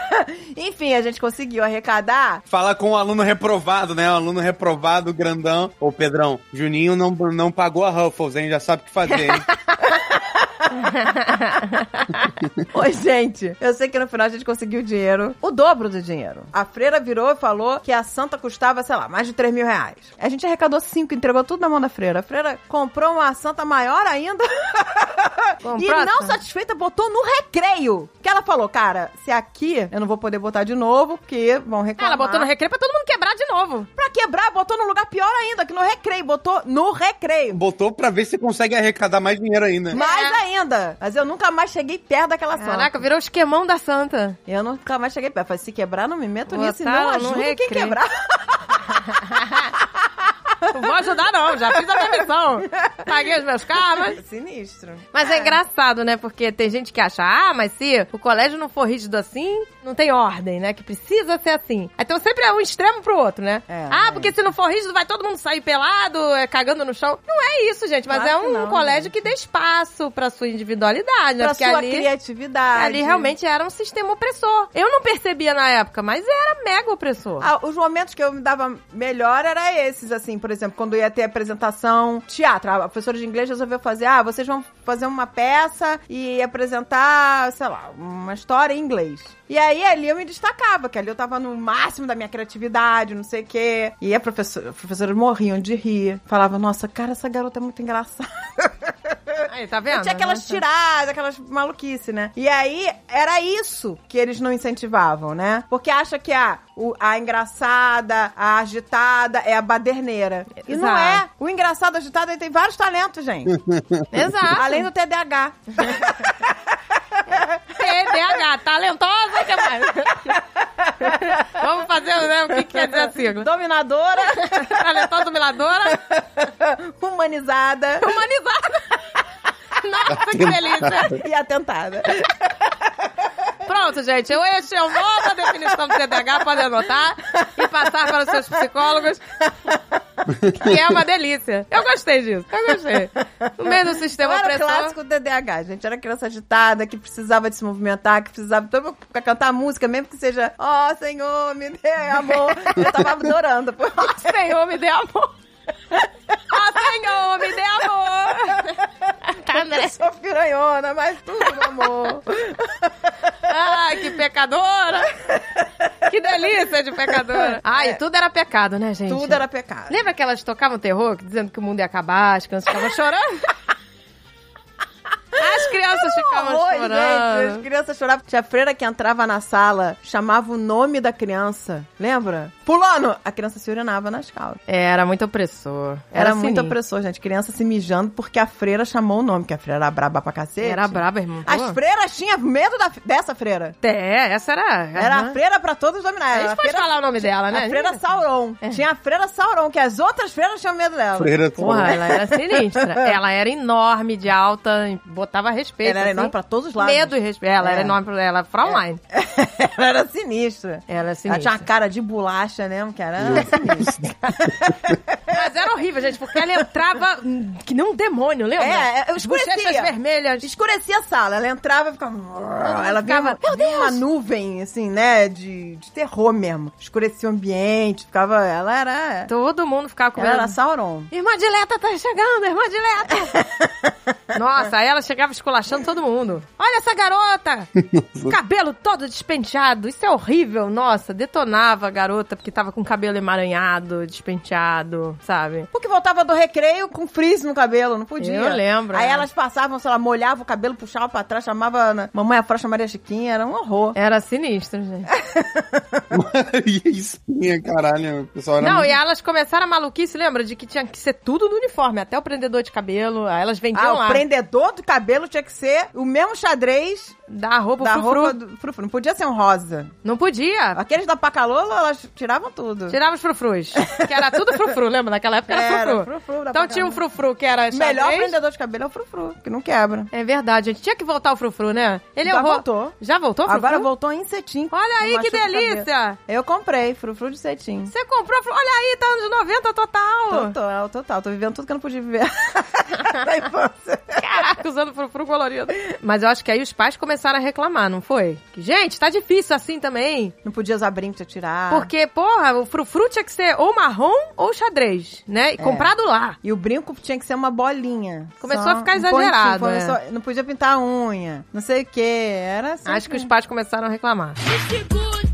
Enfim, a gente conseguiu arrecadar. Fala com o aluno reprovado, né? O aluno reprovado, grandão. Ô, Pedrão, Juninho não, não pagou a Ruffles, hein? Já sabe o que fazer, hein? Oi, gente. Eu sei que no final a gente conseguiu dinheiro, o dobro do dinheiro. A freira virou e falou que a santa custava, sei lá, mais de 3 mil reais. A gente arrecadou 5, entregou tudo na mão da freira. A freira comprou uma santa maior ainda. e Comprou a não satisfeita, botou no recreio. Que ela falou, cara, se aqui eu não vou poder botar de novo, porque vão reclamar. Ela botou no recreio pra todo mundo quebrar de novo. Pra quebrar, botou num lugar pior ainda, que no recreio. Botou no recreio. Botou pra ver se consegue arrecadar mais dinheiro ainda. Mais É. ainda. Mas eu nunca mais cheguei perto daquela santa. Caraca, virou o esquemão da santa. Eu nunca mais cheguei perto. Falei, se quebrar, não me meto nisso. E não ajudo quem quebrar. Não vou ajudar não, já fiz a minha missão. Paguei os meus karmas. Sinistro. Mas é engraçado, né? Porque tem gente que acha, ah, mas se o colégio não for rígido assim, não tem ordem, né? Que precisa ser assim. Então sempre é um extremo pro outro, né? É, ah, é. porque se não for rígido, vai todo mundo sair pelado, é, cagando no chão. Não é isso, gente. Mas Claro é que um não, colégio gente. que dê espaço pra sua individualidade, né? Pra Porque sua ali, criatividade. ali realmente era um sistema opressor. Eu não percebia na época, mas era mega opressor. Ah, os momentos que eu me dava melhor era esses, assim, por exemplo, quando ia ter apresentação teatro. A professora de inglês resolveu fazer, ah, vocês vão fazer uma peça e apresentar, sei lá, uma história em inglês. E aí ali eu me destacava, que ali eu tava no máximo da minha criatividade, não sei o quê. E a professora, os professores morriam de rir. Falava, nossa, cara, essa garota é muito engraçada. Aí, tá vendo? Tinha aquelas tiradas, aquelas maluquices, né? E aí, era isso que eles não incentivavam, né? Porque acha que a, o- a engraçada, a agitada é a baderneira. E não é. O engraçado agitado ele tem vários talentos, gente. Exato. Além do TDAH. TDAH, talentosa, o que mais? Vamos fazer, né, o que que quer dizer a sigla? Dominadora, Talentosa, dominadora, humanizada humanizada. Nossa, que delícia. e atentada. Pronto, gente. Este é o nova definição do TDAH. Pode anotar e passar para os seus psicólogos. Que é uma delícia. Eu gostei disso. Eu gostei. No meio do Eu sistema era o opressor. clássico TDAH, gente. Era criança agitada, que precisava de se movimentar, que precisava todo mundo pra cantar música, mesmo que seja Ó Senhor, me dê amor. Eu tava adorando. pô. Senhor, me dê amor. Ah, Senhor, me dê amor. André. Sou piranhona, mas tudo, meu amor. Ai, que pecadora. Que delícia de pecadora. Ai, tudo era pecado, né, gente? Tudo era pecado. Lembra que elas tocavam terror, dizendo que o mundo ia acabar, as crianças ficavam chorando? As crianças ficavam Horror, chorando. gente. As crianças choravam. Tinha freira que entrava na sala, chamava o nome da criança. Lembra? Fulano! A criança se urinava nas calças. É, Era muito opressor. Era, muito sinistro. opressor, gente. Criança se mijando porque a freira chamou o nome, que a freira era braba pra cacete. Era braba, irmão. As Pô. freiras tinham medo da- dessa freira. É, essa era... Era a freira pra todos dominar. A Era gente a pode freira, falar o nome dela, né? a freira Sauron. Tinha a freira Sauron, que as outras freiras tinham medo dela. Freira Porra, ela era sinistra. ela era enorme, de alta, botava respeito. Ela era assim. enorme pra todos os lados. Medo e respeito. Ela era É. enorme pra ela, Fraulein. ela era sinistra. Ela era Ela sinistra. tinha uma cara de bolacha mesmo, que era sinistra. Mas era horrível, gente, porque ela entrava que nem um demônio, lembra? É, é, eu As bochechas escurecia. vermelhas. Escurecia a sala, ela entrava e ficava. Ela ficava, via uma nuvem, assim, né? De, de terror mesmo. Escurecia o ambiente, ficava. Ela era. Todo mundo ficava com Ela medo. era Sauron. Irmã Dileta tá chegando, irmã Dileta! Nossa, aí ela chegava esculachando todo mundo. Olha essa garota! cabelo todo despenteado, isso é horrível. Nossa, detonava a garota porque tava com o cabelo emaranhado, despenteado, sabe? Porque voltava do recreio com frizz no cabelo, não podia. Eu lembro, Aí é. elas passavam, sei lá, molhavam o cabelo, puxavam pra trás, chamava na- Mamãe Afrocha Maria Chiquinha, era um horror. Era sinistro, gente. e isso, minha caralho, o pessoal era Não, muito... e elas começaram a maluquice, lembra? De que tinha que ser tudo no uniforme, até o prendedor de cabelo. Aí elas vendiam Ah, lá. o prendedor do cabelo tinha que ser o mesmo xadrez Da roupa da frufru. roupa do frufru. Não podia ser um rosa. Não podia. Aqueles da Pacalola, elas tiravam tudo. Tirava os frufrus. que era tudo frufru, lembra? Naquela época era, Era, frufru. frufru então tinha um frufru que era O melhor xadrez. prendedor de cabelo é o frufru, que não quebra. É verdade, gente. Tinha que voltar o frufru, né? Ele Já errou. voltou. Já voltou o frufru? Agora voltou em cetim. Olha aí que cabelo. delícia. Eu comprei frufru de cetim. Você comprou. Olha aí, tá anos 90 total. Total, total. Tô vivendo tudo que eu não podia viver na infância. Caraca, usando frufru colorido. Mas eu acho que aí os pais começaram a reclamar, não foi? Que, gente, tá difícil assim também. Não podia usar brinco, tinha que tirar. Porque, porra, o frufru tinha que ser ou marrom ou xadrez, É. né? E comprado lá. E o brinco tinha que ser uma bolinha. Começou Só a ficar um exagerado, pontinho, é. começou- Não podia pintar a unha. Não sei o que. Era assim. Acho que os pais começaram a reclamar. De segunda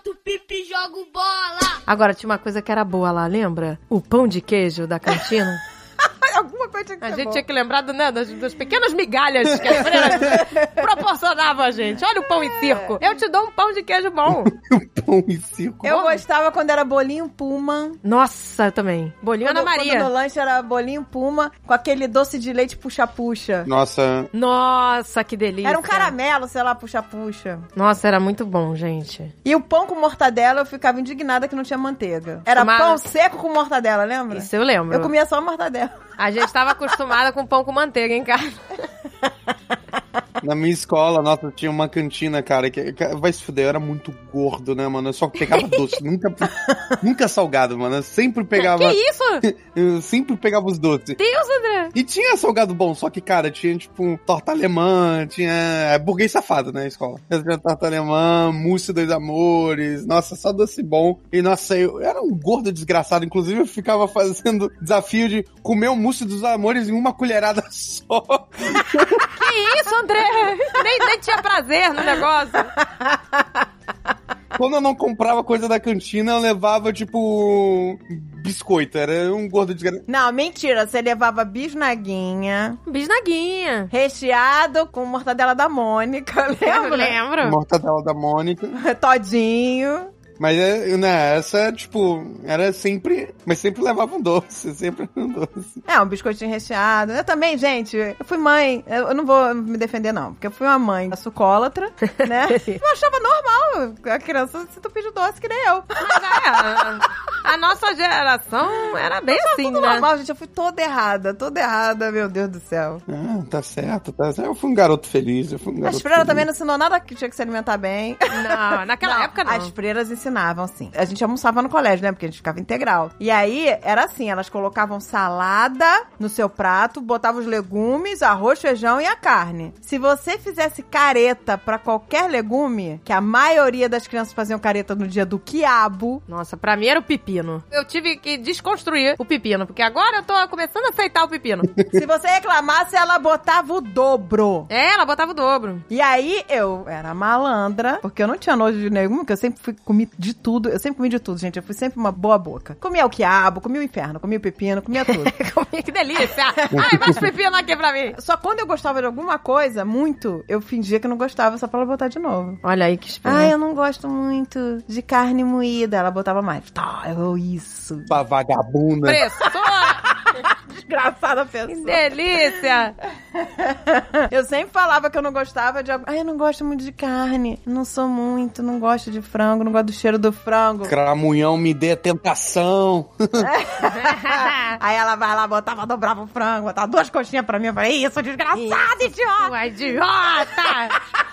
pipi e jogo bola. Agora, tinha uma coisa que era boa lá, lembra? O pão de queijo da cantina. Coisa tinha que A gente tinha que lembrar do, né, das, das pequenas migalhas que as freiras proporcionavam a gente. Olha o pão em circo. Eu te dou um pão de queijo bom. pão e circo. Eu gostava quando era bolinho Puma. Nossa, eu também. Bolinho Ana Quando- Quando Maria. no lanche era bolinho Puma com aquele doce de leite puxa-puxa. Nossa, Nossa, que delícia. Era um caramelo, sei lá, puxa-puxa. Nossa, era muito bom, gente. E o pão com mortadela, eu ficava indignada que não tinha manteiga. Era Tomara. pão seco com mortadela, lembra? Isso eu lembro. Eu comia só mortadela. A gente estava acostumada com pão com manteiga em casa. na minha escola, nossa, tinha uma cantina, cara, que vai se fuder, eu era muito gordo, né, mano? Eu só pegava doce, nunca, nunca salgado, mano. Eu sempre pegava. Que isso? Eu sempre pegava os doces. Deus, André. E tinha salgado bom, só que, cara, tinha, tipo, torta alemã, tinha é, burguês safado na escola. Tinha torta alemã, mousse dos amores, nossa, só doce bom. E, nossa, eu era um gordo desgraçado. Inclusive, eu ficava fazendo desafio de comer o mousse dos amores em uma colherada só. Que isso, André? Nem, nem tinha prazer no negócio. Quando eu não comprava coisa da cantina, eu levava, tipo, biscoito. Era um gordo desgraçado. Não, mentira. Você levava bisnaguinha, Bisnaguinha. recheado com mortadela da Mônica, Eu lembra? lembro. Mortadela da Mônica. Todinho. Mas, é, né, essa, tipo, era sempre... Mas sempre levava um doce, sempre um doce. É, um biscoitinho recheado. Eu também, gente, eu fui mãe. Eu eu não vou me defender, não. Porque eu fui uma mãe sucólatra, né? Eu achava normal a criança se tu pedir doce, que nem eu. Mas é, a, nossa geração era bem assim, Tudo né? normal, gente. Eu fui toda errada, toda errada, meu Deus do céu. Ah, tá certo, tá certo. Eu fui um garoto feliz, eu fui um garoto As freiras feliz. também não ensinou nada que tinha que se alimentar bem. Não, naquela época não. As freiras ensinavam, sim. A gente almoçava no colégio, né? Porque a gente ficava integral. E aí, era assim, elas colocavam salada no seu prato, botavam os legumes, arroz, feijão e a carne. Se você fizesse careta pra qualquer legume, que a maioria das crianças faziam careta no dia do quiabo, Nossa, pra mim era o pepino. Eu tive que desconstruir o pepino, porque agora eu tô começando a aceitar o pepino. se você reclamasse, ela botava o dobro. é, ela botava o dobro. E aí, eu era malandra, porque eu não tinha nojo de nenhum, porque eu sempre fui, comi de tudo. Eu sempre comi de tudo, gente. Eu fui sempre uma boa boca. Comia o quiabo, comia o inferno, comia o pepino, comia tudo. que delícia. Ai, bate pepino aqui pra mim. Só quando eu gostava de alguma coisa, muito, eu fingia que não gostava só pra ela botar de novo. Olha aí que esperto. Ai, eu não gosto muito de carne moída. Ela botava mais. Tá, eu isso. Pra vagabunda. Pressora. Desgraçada Que pessoa. delícia. Eu sempre falava que eu não gostava de. algo- Ai, eu não gosto muito de carne. Não sou muito, não gosto de frango, não gosto do cheiro do frango. Cramunhão me dê tentação. Aí ela vai lá, botava, dobrava o frango, botava duas coxinhas pra mim. Eu falei, isso, desgraçada, idiota! Ué, idiota.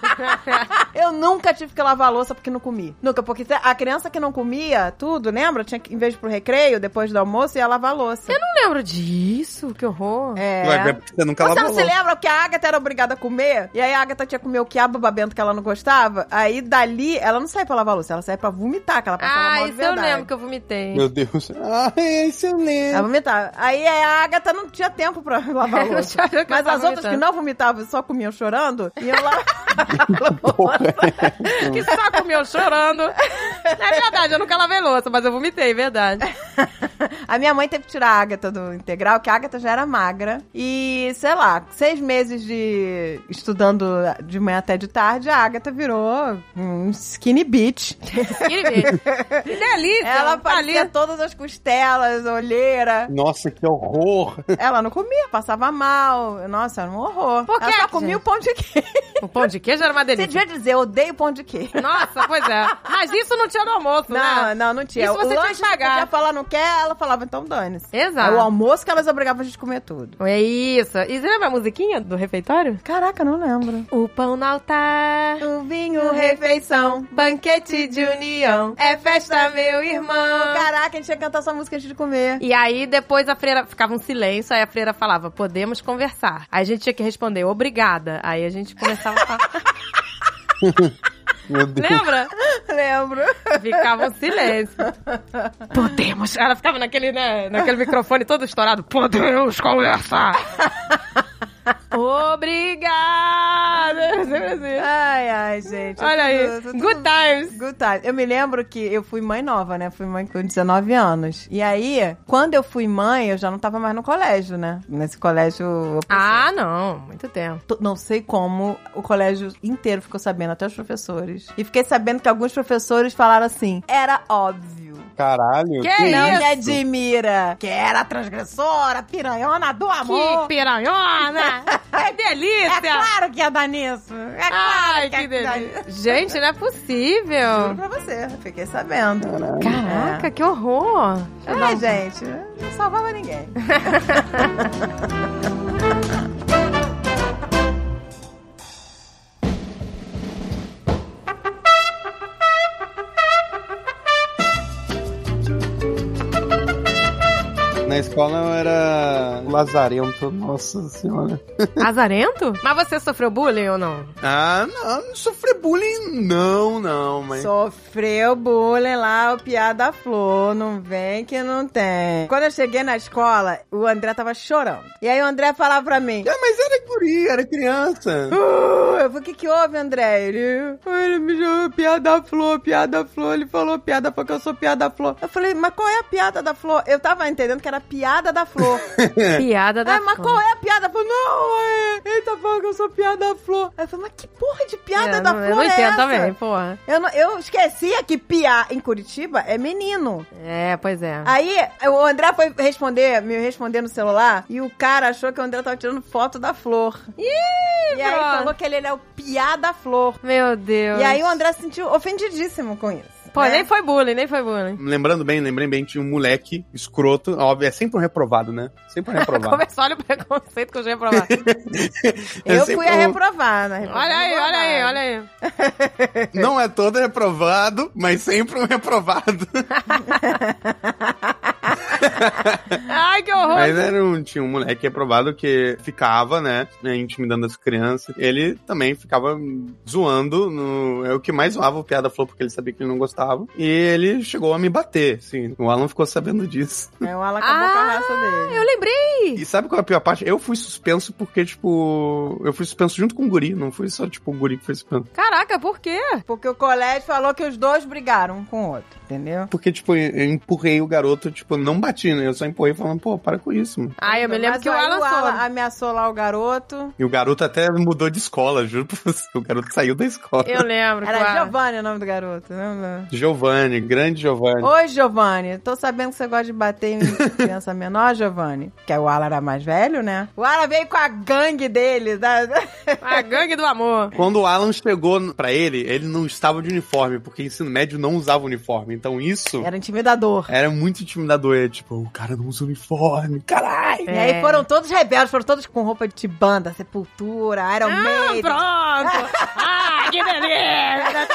Eu nunca tive que lavar a louça porque não comi. Nunca, porque a criança que não comia tudo, lembra? Tinha que, em vez de ir pro recreio, depois do almoço, ia lavar a louça. Eu não lembro disso, que horror. É. Ué, é porque você nunca Você não se lembra que a Agatha era obrigada a comer? E aí a Agatha tinha que comer o quiabo babento que ela não gostava? Aí dali, ela não sai pra lavar a louça, ela sai pra vomitar, que ela passava Ah, mal de isso eu lembro que eu vomitei. Meu Deus. Ai, isso eu Ela lembro. vomitava. Aí a Agatha não tinha tempo pra lavar a louça. Mas ela as outras que não vomitavam e só comiam chorando, iam lá. Que só comeu chorando. É verdade, eu nunca lavei louça, mas eu vomitei, verdade. a minha mãe teve que tirar a Agatha do integral, que a Agatha já era magra. E, sei lá, seis meses de estudando de manhã até de tarde, a Agatha virou um skinny bitch. Que, que delícia. Ela palito. fazia todas as costelas, olheira. Nossa, que horror. Ela não comia, passava mal. Nossa, era um horror. Por Ela que, só comia o pão de queijo. O pão de queijo era uma Você delícia. devia dizer, eu odeio pão de queijo. Nossa, pois é. Mas isso não tinha no almoço, Não, né? não, não tinha. Isso você o tinha que pagar. podia falar não quer, ela falava, então dane-se. Exato. É o almoço que elas obrigavam a gente a comer tudo. É isso. E você lembra a musiquinha do refeitório? Caraca, não lembro. O pão no altar, O vinho, refeição. banquete de união, é festa, meu irmão. Caraca, a gente ia cantar essa música antes de comer. E aí, depois a freira ficava um silêncio, aí a freira falava, podemos conversar. Aí a gente tinha que responder, obrigada. Aí a gente começava a falar. Meu Deus. Lembra? Lembro. Ficava um silêncio. Podemos. Ela ficava naquele, né, naquele microfone todo estourado. Podemos conversar. Obrigada. Ai, ai, gente. Olha aí. Tudo- tudo- Good times. Good times. Eu me lembro que eu fui mãe nova, né? Fui mãe com 19 anos. E aí, quando eu fui mãe, eu já não tava mais no colégio, né? Nesse colégio. Ah, não. Muito tempo. Não sei como o colégio inteiro ficou sabendo, até os professores. E fiquei sabendo que alguns professores falaram assim: era óbvio. Caralho. Que Não isso? me admira. Que era transgressora, piranhona do Que amor. piranhona. que É delícia. claro que ia dar nisso. É claro Ai, que que delícia. nisso. Gente, não é Juro possível. pra você, fiquei sabendo. Caraca, que horror. É, gente, não salvava ninguém. Escola era lazarento, nossa senhora. Azarento? Mas você sofreu bullying ou não? Ah, não, não sofri bullying, não, não, mas. Sofreu bullying lá, o piada flor, não vem que não tem. Quando eu cheguei na escola, o André tava chorando. E aí o André falava pra mim, Ah, mas era guri, era criança. "Uh", eu falei, o que que houve, André? Ele, "Ah, ele me chamou piada flor, piada flor, ele falou piada porque eu sou piada flor. Eu falei, mas qual é a piada da flor? Eu tava entendendo que era piada da flor. Piada da Ah, mas flor. qual é a piada? Falei, não, é, ele tá falando que eu sou piada flor. Aí eu falei, mas que porra de piada É, da não- flor Eu não é entendo essa? também, porra. Eu, não- eu esquecia que piá em Curitiba é menino. É, pois é. Aí o André foi responder, me responder no celular, e o cara achou que o André tava tirando foto da flor. Ih, E aí pronto. falou que ele, ele é o piá da flor. Meu Deus. E aí o André se sentiu ofendidíssimo com isso. Pô, né? nem foi bullying, nem foi bullying. Lembrando bem, lembrei bem, tinha um moleque escroto. Óbvio, é sempre um reprovado, né? Sempre um reprovado. Começou, olha o preconceito que eu já ia provar. É Eu fui a um- reprovar, né? olha aí, olha aí, olha aí. Não é todo reprovado, mas sempre um reprovado. Ai, que horror. Mas era um, tinha um moleque reprovado que ficava, né, né, intimidando as crianças. Ele também ficava zoando, no, é o que mais zoava o Piada Flow, porque ele sabia que ele não gostava. E ele chegou a me bater, assim. O Alan ficou sabendo disso. É, o Alan acabou com a raça dele. Eu lembrei. E sabe qual é a pior parte? Eu fui suspenso porque, tipo, eu fui suspenso junto com o guri, não fui só, tipo, o guri que foi suspenso. Caraca, por quê? Porque o colégio falou que os dois brigaram um com o outro, entendeu? Porque, tipo, eu empurrei o garoto, tipo, não bati, né? Eu só empurrei falando, pô, para com isso, mano. Ai, eu me lembro Mas que o Alan soube. ameaçou lá o garoto. E o garoto até mudou de escola, juro pra você. O garoto saiu da escola. Eu lembro. o Era Alan- Giovanni o nome do garoto, né? Giovanni, grande Giovanni. Oi, Giovanni. Tô sabendo que você gosta de bater em criança menor, Giovanni. Que o Alan era mais velho, né? O Alan veio com a gangue dele. Da... A gangue do amor. Quando o Alan chegou pra ele, ele não estava de uniforme, porque ensino médio não usava uniforme. Então isso Era intimidador. era muito intimidador. É tipo, o cara não usa uniforme, caralho. E aí foram todos rebeldes, foram todos com roupa de banda, sepultura, Iron Ah, Maiden. pronto. Ah, que beleza.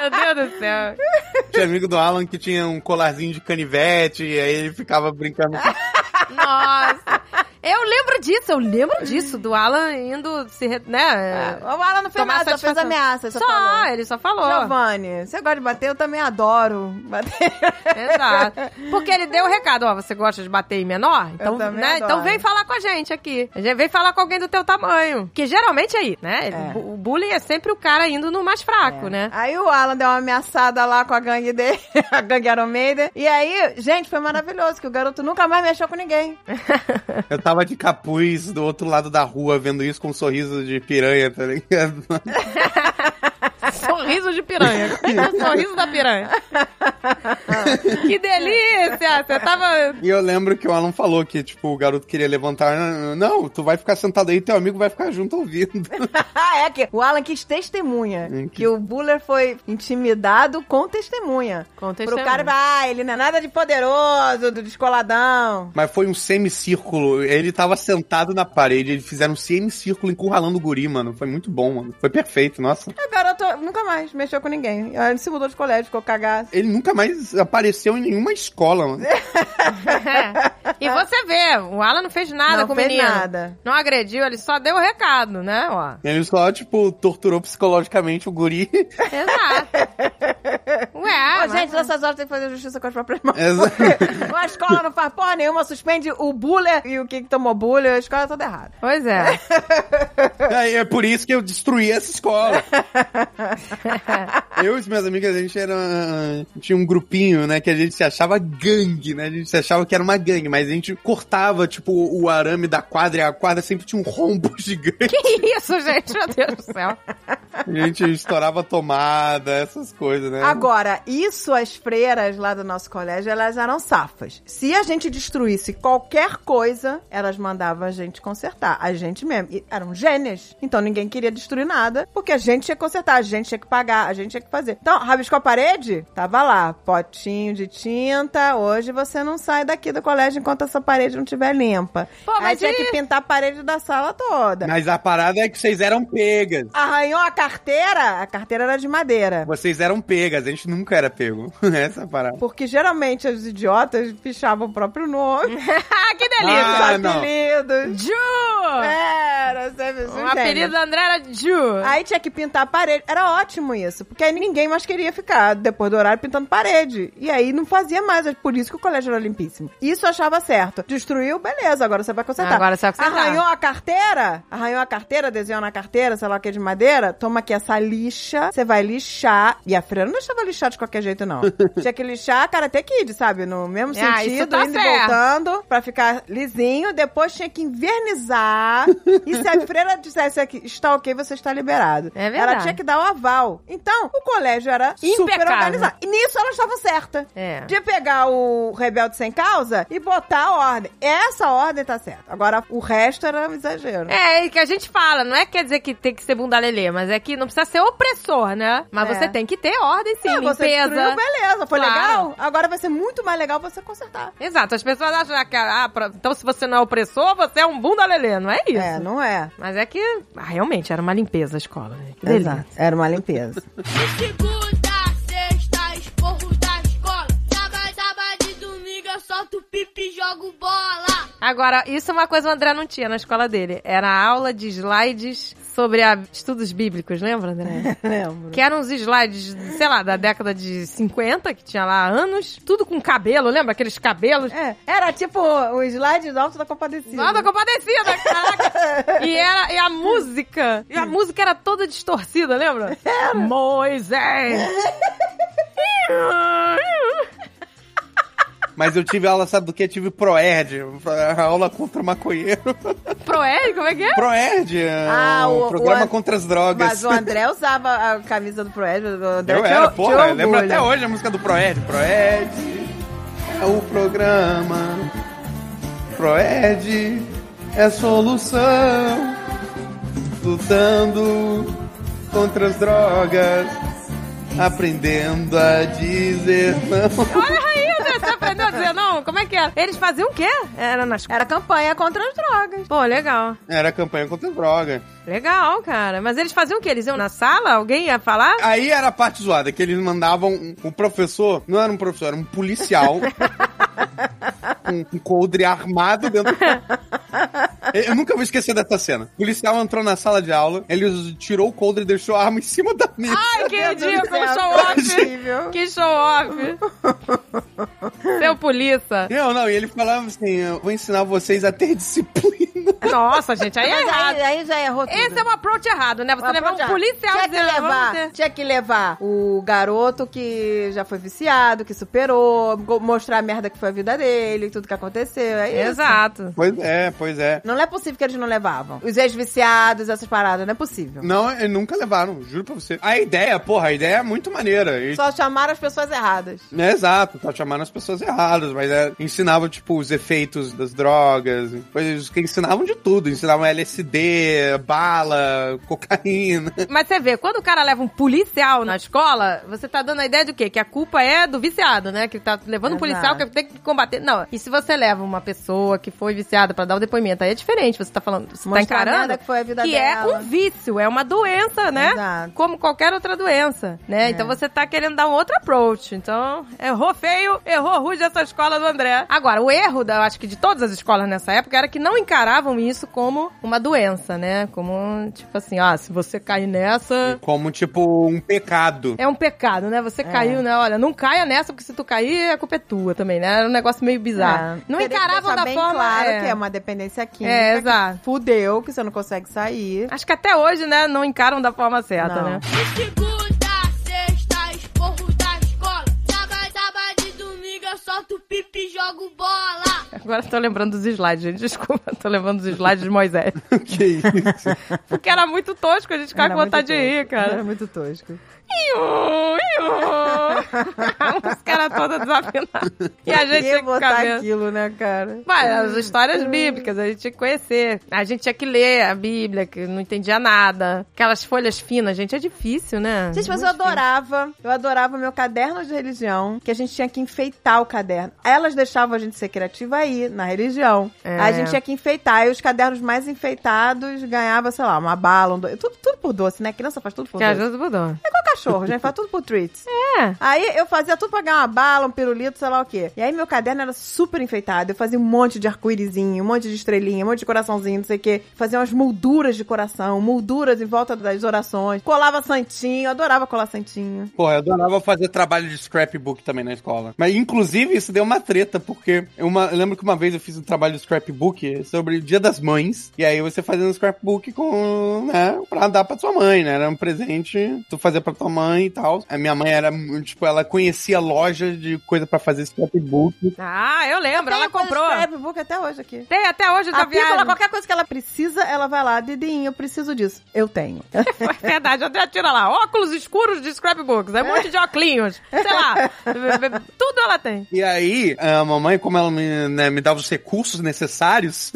Meu Deus do céu. Tinha amigo do Alan que tinha um colarzinho de canivete, e aí ele ficava brincando. Nossa. Eu lembro disso, eu lembro disso, do Alan indo se, re- né? O Alan não fez Tomar nada, só fez ameaça. Só, Só, falou. ele só falou. Giovanni, você gosta de bater? Eu também adoro bater. Exato. Porque ele deu o recado, ó, você gosta de bater em menor? Então, né? adoro. Então vem falar com a gente aqui. A gente vem falar com alguém do teu tamanho. Que geralmente é aí, né? É. O bullying é sempre o cara indo no mais fraco, né? Aí o Alan deu uma ameaçada lá com a gangue dele, a gangue Iron Maiden. E aí, gente, foi maravilhoso, que o garoto nunca mais mexeu com ninguém. Eu tava de capuz do outro lado da rua, vendo isso com um sorriso de piranha, tá ligado? Sorriso de piranha. É que é sorriso da piranha? que delícia! Você tava. E eu lembro que o Alan falou que, tipo, o garoto queria levantar. Não, tu vai ficar sentado aí, teu amigo vai ficar junto ouvindo. é que o Alan quis testemunha. Hum, Que o Buller foi intimidado com testemunha. Com Pro testemunha. cara, ah, ele não é nada de poderoso, do descoladão. Mas foi um semicírculo. Ele tava sentado na parede, eles fizeram um semicírculo encurralando o guri, mano. Foi muito bom, mano. Foi perfeito, nossa. O garoto nunca mais mexeu com ninguém. Ele se mudou de colégio, ficou cagado. Ele nunca mais apareceu em nenhuma escola, mano. e você vê, o Alan não fez nada Não com o fez menino. nada. Não agrediu, ele só deu o recado, né? Ó. Ele só, tipo, torturou psicologicamente o guri. Exato. Ué, Ô, gente, nessas horas tem que fazer justiça com as próprias mãos. Exato. A escola não faz porra nenhuma, suspende o buller e o que que tomou buller, a escola é toda errada. Pois é. Aí é por isso que eu destruí essa escola. eu e as minhas amigas, a gente era. Tinha um grupinho, né? Que a gente se achava gangue, né? A gente se achava que era uma gangue, mas a gente cortava, tipo, o arame da quadra e a quadra sempre tinha um rombo gigante. que isso, gente? Meu Deus do céu. A gente estourava tomada, essas coisas, né? Agora, isso as freiras lá do nosso colégio, elas eram safas. Se a gente destruísse qualquer coisa, elas mandavam a gente consertar. A gente mesmo. E eram gênias. Então ninguém queria destruir nada, porque a gente tinha que consertar, a gente tinha que pagar, a gente tinha que fazer. Então, rabiscou a parede? Tava lá, potinho de tinta. Hoje você não sai daqui do colégio enquanto essa parede não estiver limpa. Pô, Aí tinha que pintar a parede da sala toda. Mas a parada é que vocês eram pegas. Arranhou a carteira, a carteira era de madeira. Vocês eram pegas, a gente nunca era pego. Essa a parada. Porque geralmente os idiotas pichavam o próprio nome. Ah, que delícia. Ah, os apelidos. Ju! Era, sabe? O apelido da André era Ju. Aí tinha que pintar a parede. Era ótimo isso, porque aí ninguém mais queria ficar depois do horário pintando parede. E aí não fazia mais, é por isso que o colégio era limpíssimo. Isso eu achava certo. Destruiu, beleza, agora você vai consertar. Agora você vai consertar. Arranhou a carteira? Arranhou a carteira, desenhou na carteira, sei lá o que de madeira? Toma aqui essa lixa, você vai lixar. E a freira não deixava lixar de qualquer jeito, não. tinha que lixar Karate Kid, sabe? No mesmo Ah, sentido, tá indo e certo. voltando. pra ficar lisinho, depois tinha que invernizar. e se a freira dissesse que está ok, você está liberado. É verdade. Ela tinha que dar o aval. Então, o colégio era super Impecável. organizado. E nisso ela estava certa. É. De pegar o rebelde sem causa e botar a ordem. Essa ordem tá certa. Agora, o resto era um exagero. É, e que a gente fala, não é quer dizer que tem que ser bunda lelê, mas é que não precisa ser opressor, né? Mas É. você tem que ter ordem, sim, você limpeza. destruiu, beleza. Foi Claro. legal? Agora vai ser muito mais legal você consertar. Exato, as pessoas acham que, ah, então se você não é opressor, você é um bunda lelê, não é isso? É, não é? Mas é que, ah, realmente, era uma limpeza a escola, né? Que delícia. Exato. Era uma limpeza. Agora, isso é uma coisa que o André não tinha na escola dele. Era a aula de slides sobre a- estudos bíblicos, lembra, André? Lembro. Que eram uns slides, sei lá, da década de 50, que tinha lá anos. Tudo com cabelo, lembra? Aqueles cabelos. É, era tipo o slide do Alto da Compadecida. Nada compadecida, caraca! e, era, e a música, e a música era toda distorcida, lembra? Moisés! Mas eu tive aula, sabe do que? Eu tive Proerd, aula contra maconheiro. Proerd, como é que é? Proerd, é Ah, um o- programa o- contra as drogas. Mas o André usava a camisa do André Eu era, porra, eu lembro até hoje a música do Proed. Proed é o programa. Proed é solução. Lutando contra as drogas. Aprendendo a dizer não. Olha aí, André, você aprendeu a dizer não? Como é que era? Eles faziam o quê? Era nas... Era campanha contra as drogas. Pô, legal. Era a campanha contra as drogas. Legal, cara. Mas eles faziam o quê? Eles iam na sala? Alguém ia falar? Aí era a parte zoada, que eles mandavam um, um professor, não era um professor, era um policial. com um coldre armado dentro. Eu nunca vou esquecer dessa cena. O policial entrou na sala de aula, ele tirou o coldre e deixou a arma em cima da mesa. Ai, que ridículo, show off. Que show off. Seu polícia. Não, não, e ele falava assim: eu vou ensinar vocês a ter disciplina. Nossa, gente, aí é Mas errado. aí, aí já errou tudo. Esse é um approach errado, né? Você Mas levar um policial tinha que dizendo, "Vamos levar, ter-" tinha que levar o garoto que já foi viciado, que superou, mostrar a merda que foi a vida dele, tudo que aconteceu. É isso. Exato. Pois é, pois é. Não é possível que eles não levavam. Os ex-viciados, essas paradas, não é possível. Não, eles nunca levaram, juro pra você. A ideia, porra, a ideia é muito maneira. E- Só chamaram as pessoas erradas. É, exato, tá chamando as pessoas erradas, mas é, ensinavam, tipo, os efeitos das drogas, coisas que ensinavam de tudo, ensinavam LSD, bala, cocaína. Mas você vê, quando o cara leva um policial na escola, você tá dando a ideia de quê? Que a culpa é do viciado, né? Que tá levando um policial que tem que combater. Não, e se você leva uma pessoa que foi viciada pra dar o depoimento, aí é diferente. Você tá falando, você tá Mostrar a encarando que foi a vida que dela. é um vício, é uma doença, né? Exato. Como qualquer outra doença, né? É. Então você tá querendo dar um outro approach. Então, errou feio, errou rude essa escola do André. Agora, o erro, da, eu acho que de todas as escolas nessa época, era que não encaravam isso como uma doença, né? Como, tipo assim, ó, se você cair nessa, Como, tipo, um pecado. é um pecado, né? Você caiu, né? Olha, não caia nessa, porque se tu cair, a culpa é tua também, né? Era um negócio meio bizarro. É. Não Teria que encaravam da bem forma... claro é. que é uma dependência química. É, que exato. Fudeu, que você não consegue sair. Acho que até hoje, né, não encaram da forma certa, Não. né? Eu solto pipi e jogo bola. Agora eu tô lembrando dos slides, gente. Desculpa, tô lembrando dos slides de Moisés. que isso? Porque era muito tosco, a gente ficava com vontade de rir, tosco. Era cara. muito tosco. Iu, iu. Os caras todos desafinados. E a gente tinha que botar aquilo, né, cara? Vai, as histórias bíblicas, a gente tinha que conhecer. A gente tinha que ler a Bíblia, que não entendia nada. Aquelas folhas finas, gente, é difícil, né? Gente, mas eu difícil. adorava, eu adorava meu caderno de religião, que a gente tinha que enfeitar o caderno. Elas deixavam a gente ser criativa aí, na religião. É. A gente tinha que enfeitar. E os cadernos mais enfeitados ganhava, sei lá, uma bala, um doce. Tudo, tudo por doce, né? Criança faz tudo por Que doce. vezes mudou. É igual cachorro, gente faz tudo por treats. É. Aí eu fazia tudo pra ganhar uma bala, um pirulito, sei lá o quê. E aí meu caderno era super enfeitado. Eu fazia um monte de arco-írisinho, um monte de estrelinha, um monte de coraçãozinho, não sei o quê. Fazia umas molduras de coração, molduras em volta das orações. Colava santinho, eu adorava colar santinho. Pô, eu adorava fazer trabalho de scrapbook também na escola. Mas, inclusive, isso deu uma treta, porque eu, uma- eu lembro que uma vez eu fiz um trabalho de scrapbook sobre o Dia das Mães. E aí você fazia um scrapbook com, né, pra dar pra sua mãe, né? Era um presente, tu fazia pra tua mãe e tal. A minha mãe era, tipo, ela conhecia loja de coisa pra fazer scrapbook. Ah, eu lembro, ela comprou. scrapbook até hoje aqui. Tem até hoje da Pícola, viagem. qualquer coisa que ela precisa, ela vai lá. Didinho, eu preciso disso. Eu tenho. É verdade, até tira lá, óculos escuros de scrapbooks, é um monte de óculos, sei lá, tudo ela tem. E aí, a mamãe, como ela me, né, me dava os recursos necessários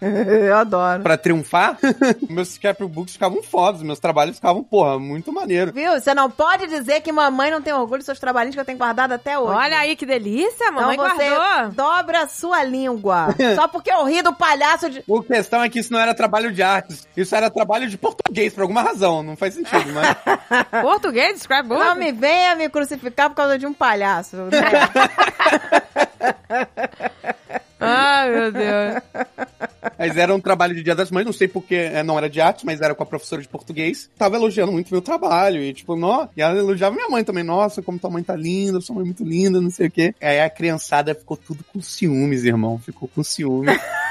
eu adoro. pra triunfar, meus scrapbooks ficavam fodas, meus trabalhos ficavam, porra, muito maneiro. Viu? Você não pode dizer que mamãe não tem orgulho dos seus trabalhinhos que eu tenho guardado até hoje. Olha aí que delícia, então mamãe você guardou. dobra a sua língua. Só porque eu ri do palhaço de... A questão é que isso não era trabalho de artes, isso era trabalho de português, por alguma razão, não faz sentido, mas... Português, scrapbook? Não me venha me crucificar por causa de um palhaço. né? Ai, meu Deus. Mas era um trabalho de Dia das Mães, não sei porque é, não era de arte, mas era com a professora de português. Tava elogiando muito meu trabalho. E tipo, nó, e ela elogiava minha mãe também. Nossa, como tua mãe tá linda, sua mãe é muito linda, não sei o quê. Aí a criançada ficou tudo com ciúmes, irmão. Ficou com ciúmes.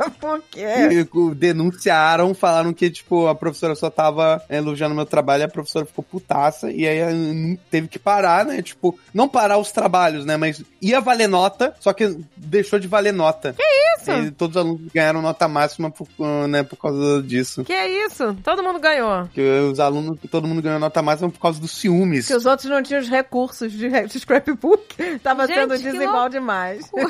por quê? E, denunciaram, falaram que, tipo, a professora só tava elogiando meu trabalho e a professora ficou putaça. E aí eh, teve que parar, né? Tipo, não parar os trabalhos, né? Mas ia valer nota, só que deixou de valer nota. Que isso? E todos os alunos ganharam nota máxima por, né, por causa disso. Que isso? Todo mundo ganhou. Que os alunos, todo mundo ganhou nota máxima por causa dos ciúmes. Que os outros não tinham os recursos de, de scrapbook. Tava Gente, sendo desigual demais.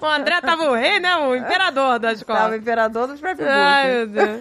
O André tava o rei, né? O imperador da Tava o escola. imperador do scrapbook. Ai, meu Deus.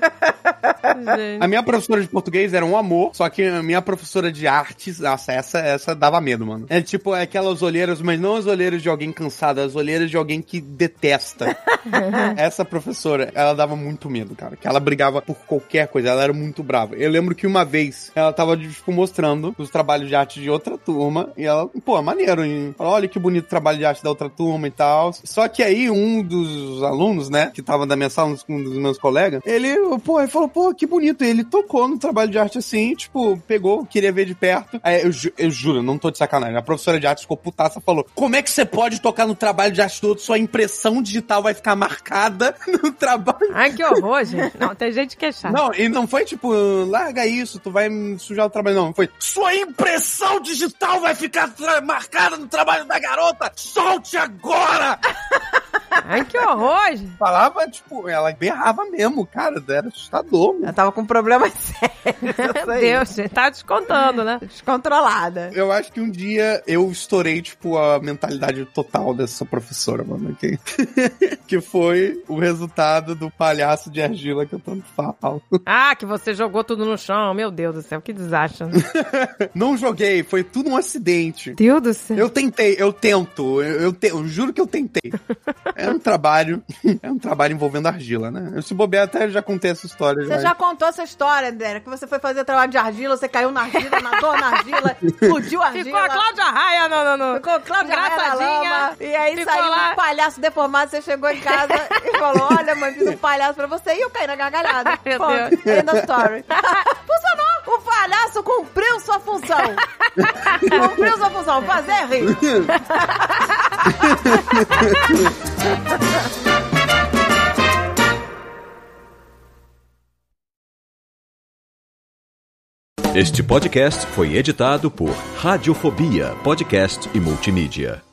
Gente. A minha professora de português era um amor, só que a minha professora de artes, nossa, essa, essa dava medo, mano. É tipo é aquelas olheiras, mas não as olheiras de alguém cansado, as olheiras de alguém que detesta. essa professora, ela dava muito medo, cara. Que ela brigava por qualquer coisa, ela era muito brava. Eu lembro que uma vez ela tava, tipo, mostrando os trabalhos de arte de outra turma, e ela, pô, maneiro, e falou, olha que bonito o trabalho de arte da outra turma e tal. Só que aí um dos alunos, né, que tava da minha sala, um dos meus colegas, ele, pô, ele falou, pô, que bonito. E ele tocou no trabalho de arte assim, tipo, pegou, queria ver de perto. Aí, eu, ju- eu juro, não tô de sacanagem. A professora de arte ficou putaça falou: Como é que você pode tocar no trabalho de arte do outro? Sua impressão digital vai ficar marcada no trabalho. Ai, que horror, gente. Não, tem gente que é chata. Não, e não foi tipo, larga isso, tu vai sujar o trabalho, não. Foi, sua impressão digital vai ficar marcada no trabalho da garota! Solte agora! Ai, que horror. Falava, tipo, ela berrava mesmo, cara, era assustador. mano. Ela tava com problemas sérios. Meu isso aí. Deus. Tá descontando, né? Descontrolada. Eu acho que um dia eu estourei, tipo, a mentalidade total dessa professora, mano. Que, que foi o resultado do palhaço de argila que eu tanto falo. Ah, que você jogou tudo no chão. Meu Deus do céu, que desastre. Não joguei, foi tudo um acidente. Deus do céu. Eu tentei, eu tento, eu, eu, te- eu juro que eu tentei. É um trabalho, é um trabalho envolvendo argila, né? Eu, se bobear até já contei essa história. Você mas- já contou essa história, Débora, que você foi fazer trabalho de argila, você caiu na argila, nadou na argila, explodiu a argila. Ficou a Cláudia Raia no... no, no. Ficou Cláudia Raia na Engraçadinha. lama, E aí Ficou saiu lá. um palhaço deformado, você chegou em casa e falou, olha, mãe, fiz um palhaço pra você. E eu caí na gargalhada. Meu Ponto. Deus. End of story. Funcionou! O palhaço cumpriu sua função. cumpriu sua função, fazer rir. Este podcast foi editado por Radiofobia, podcast e multimídia.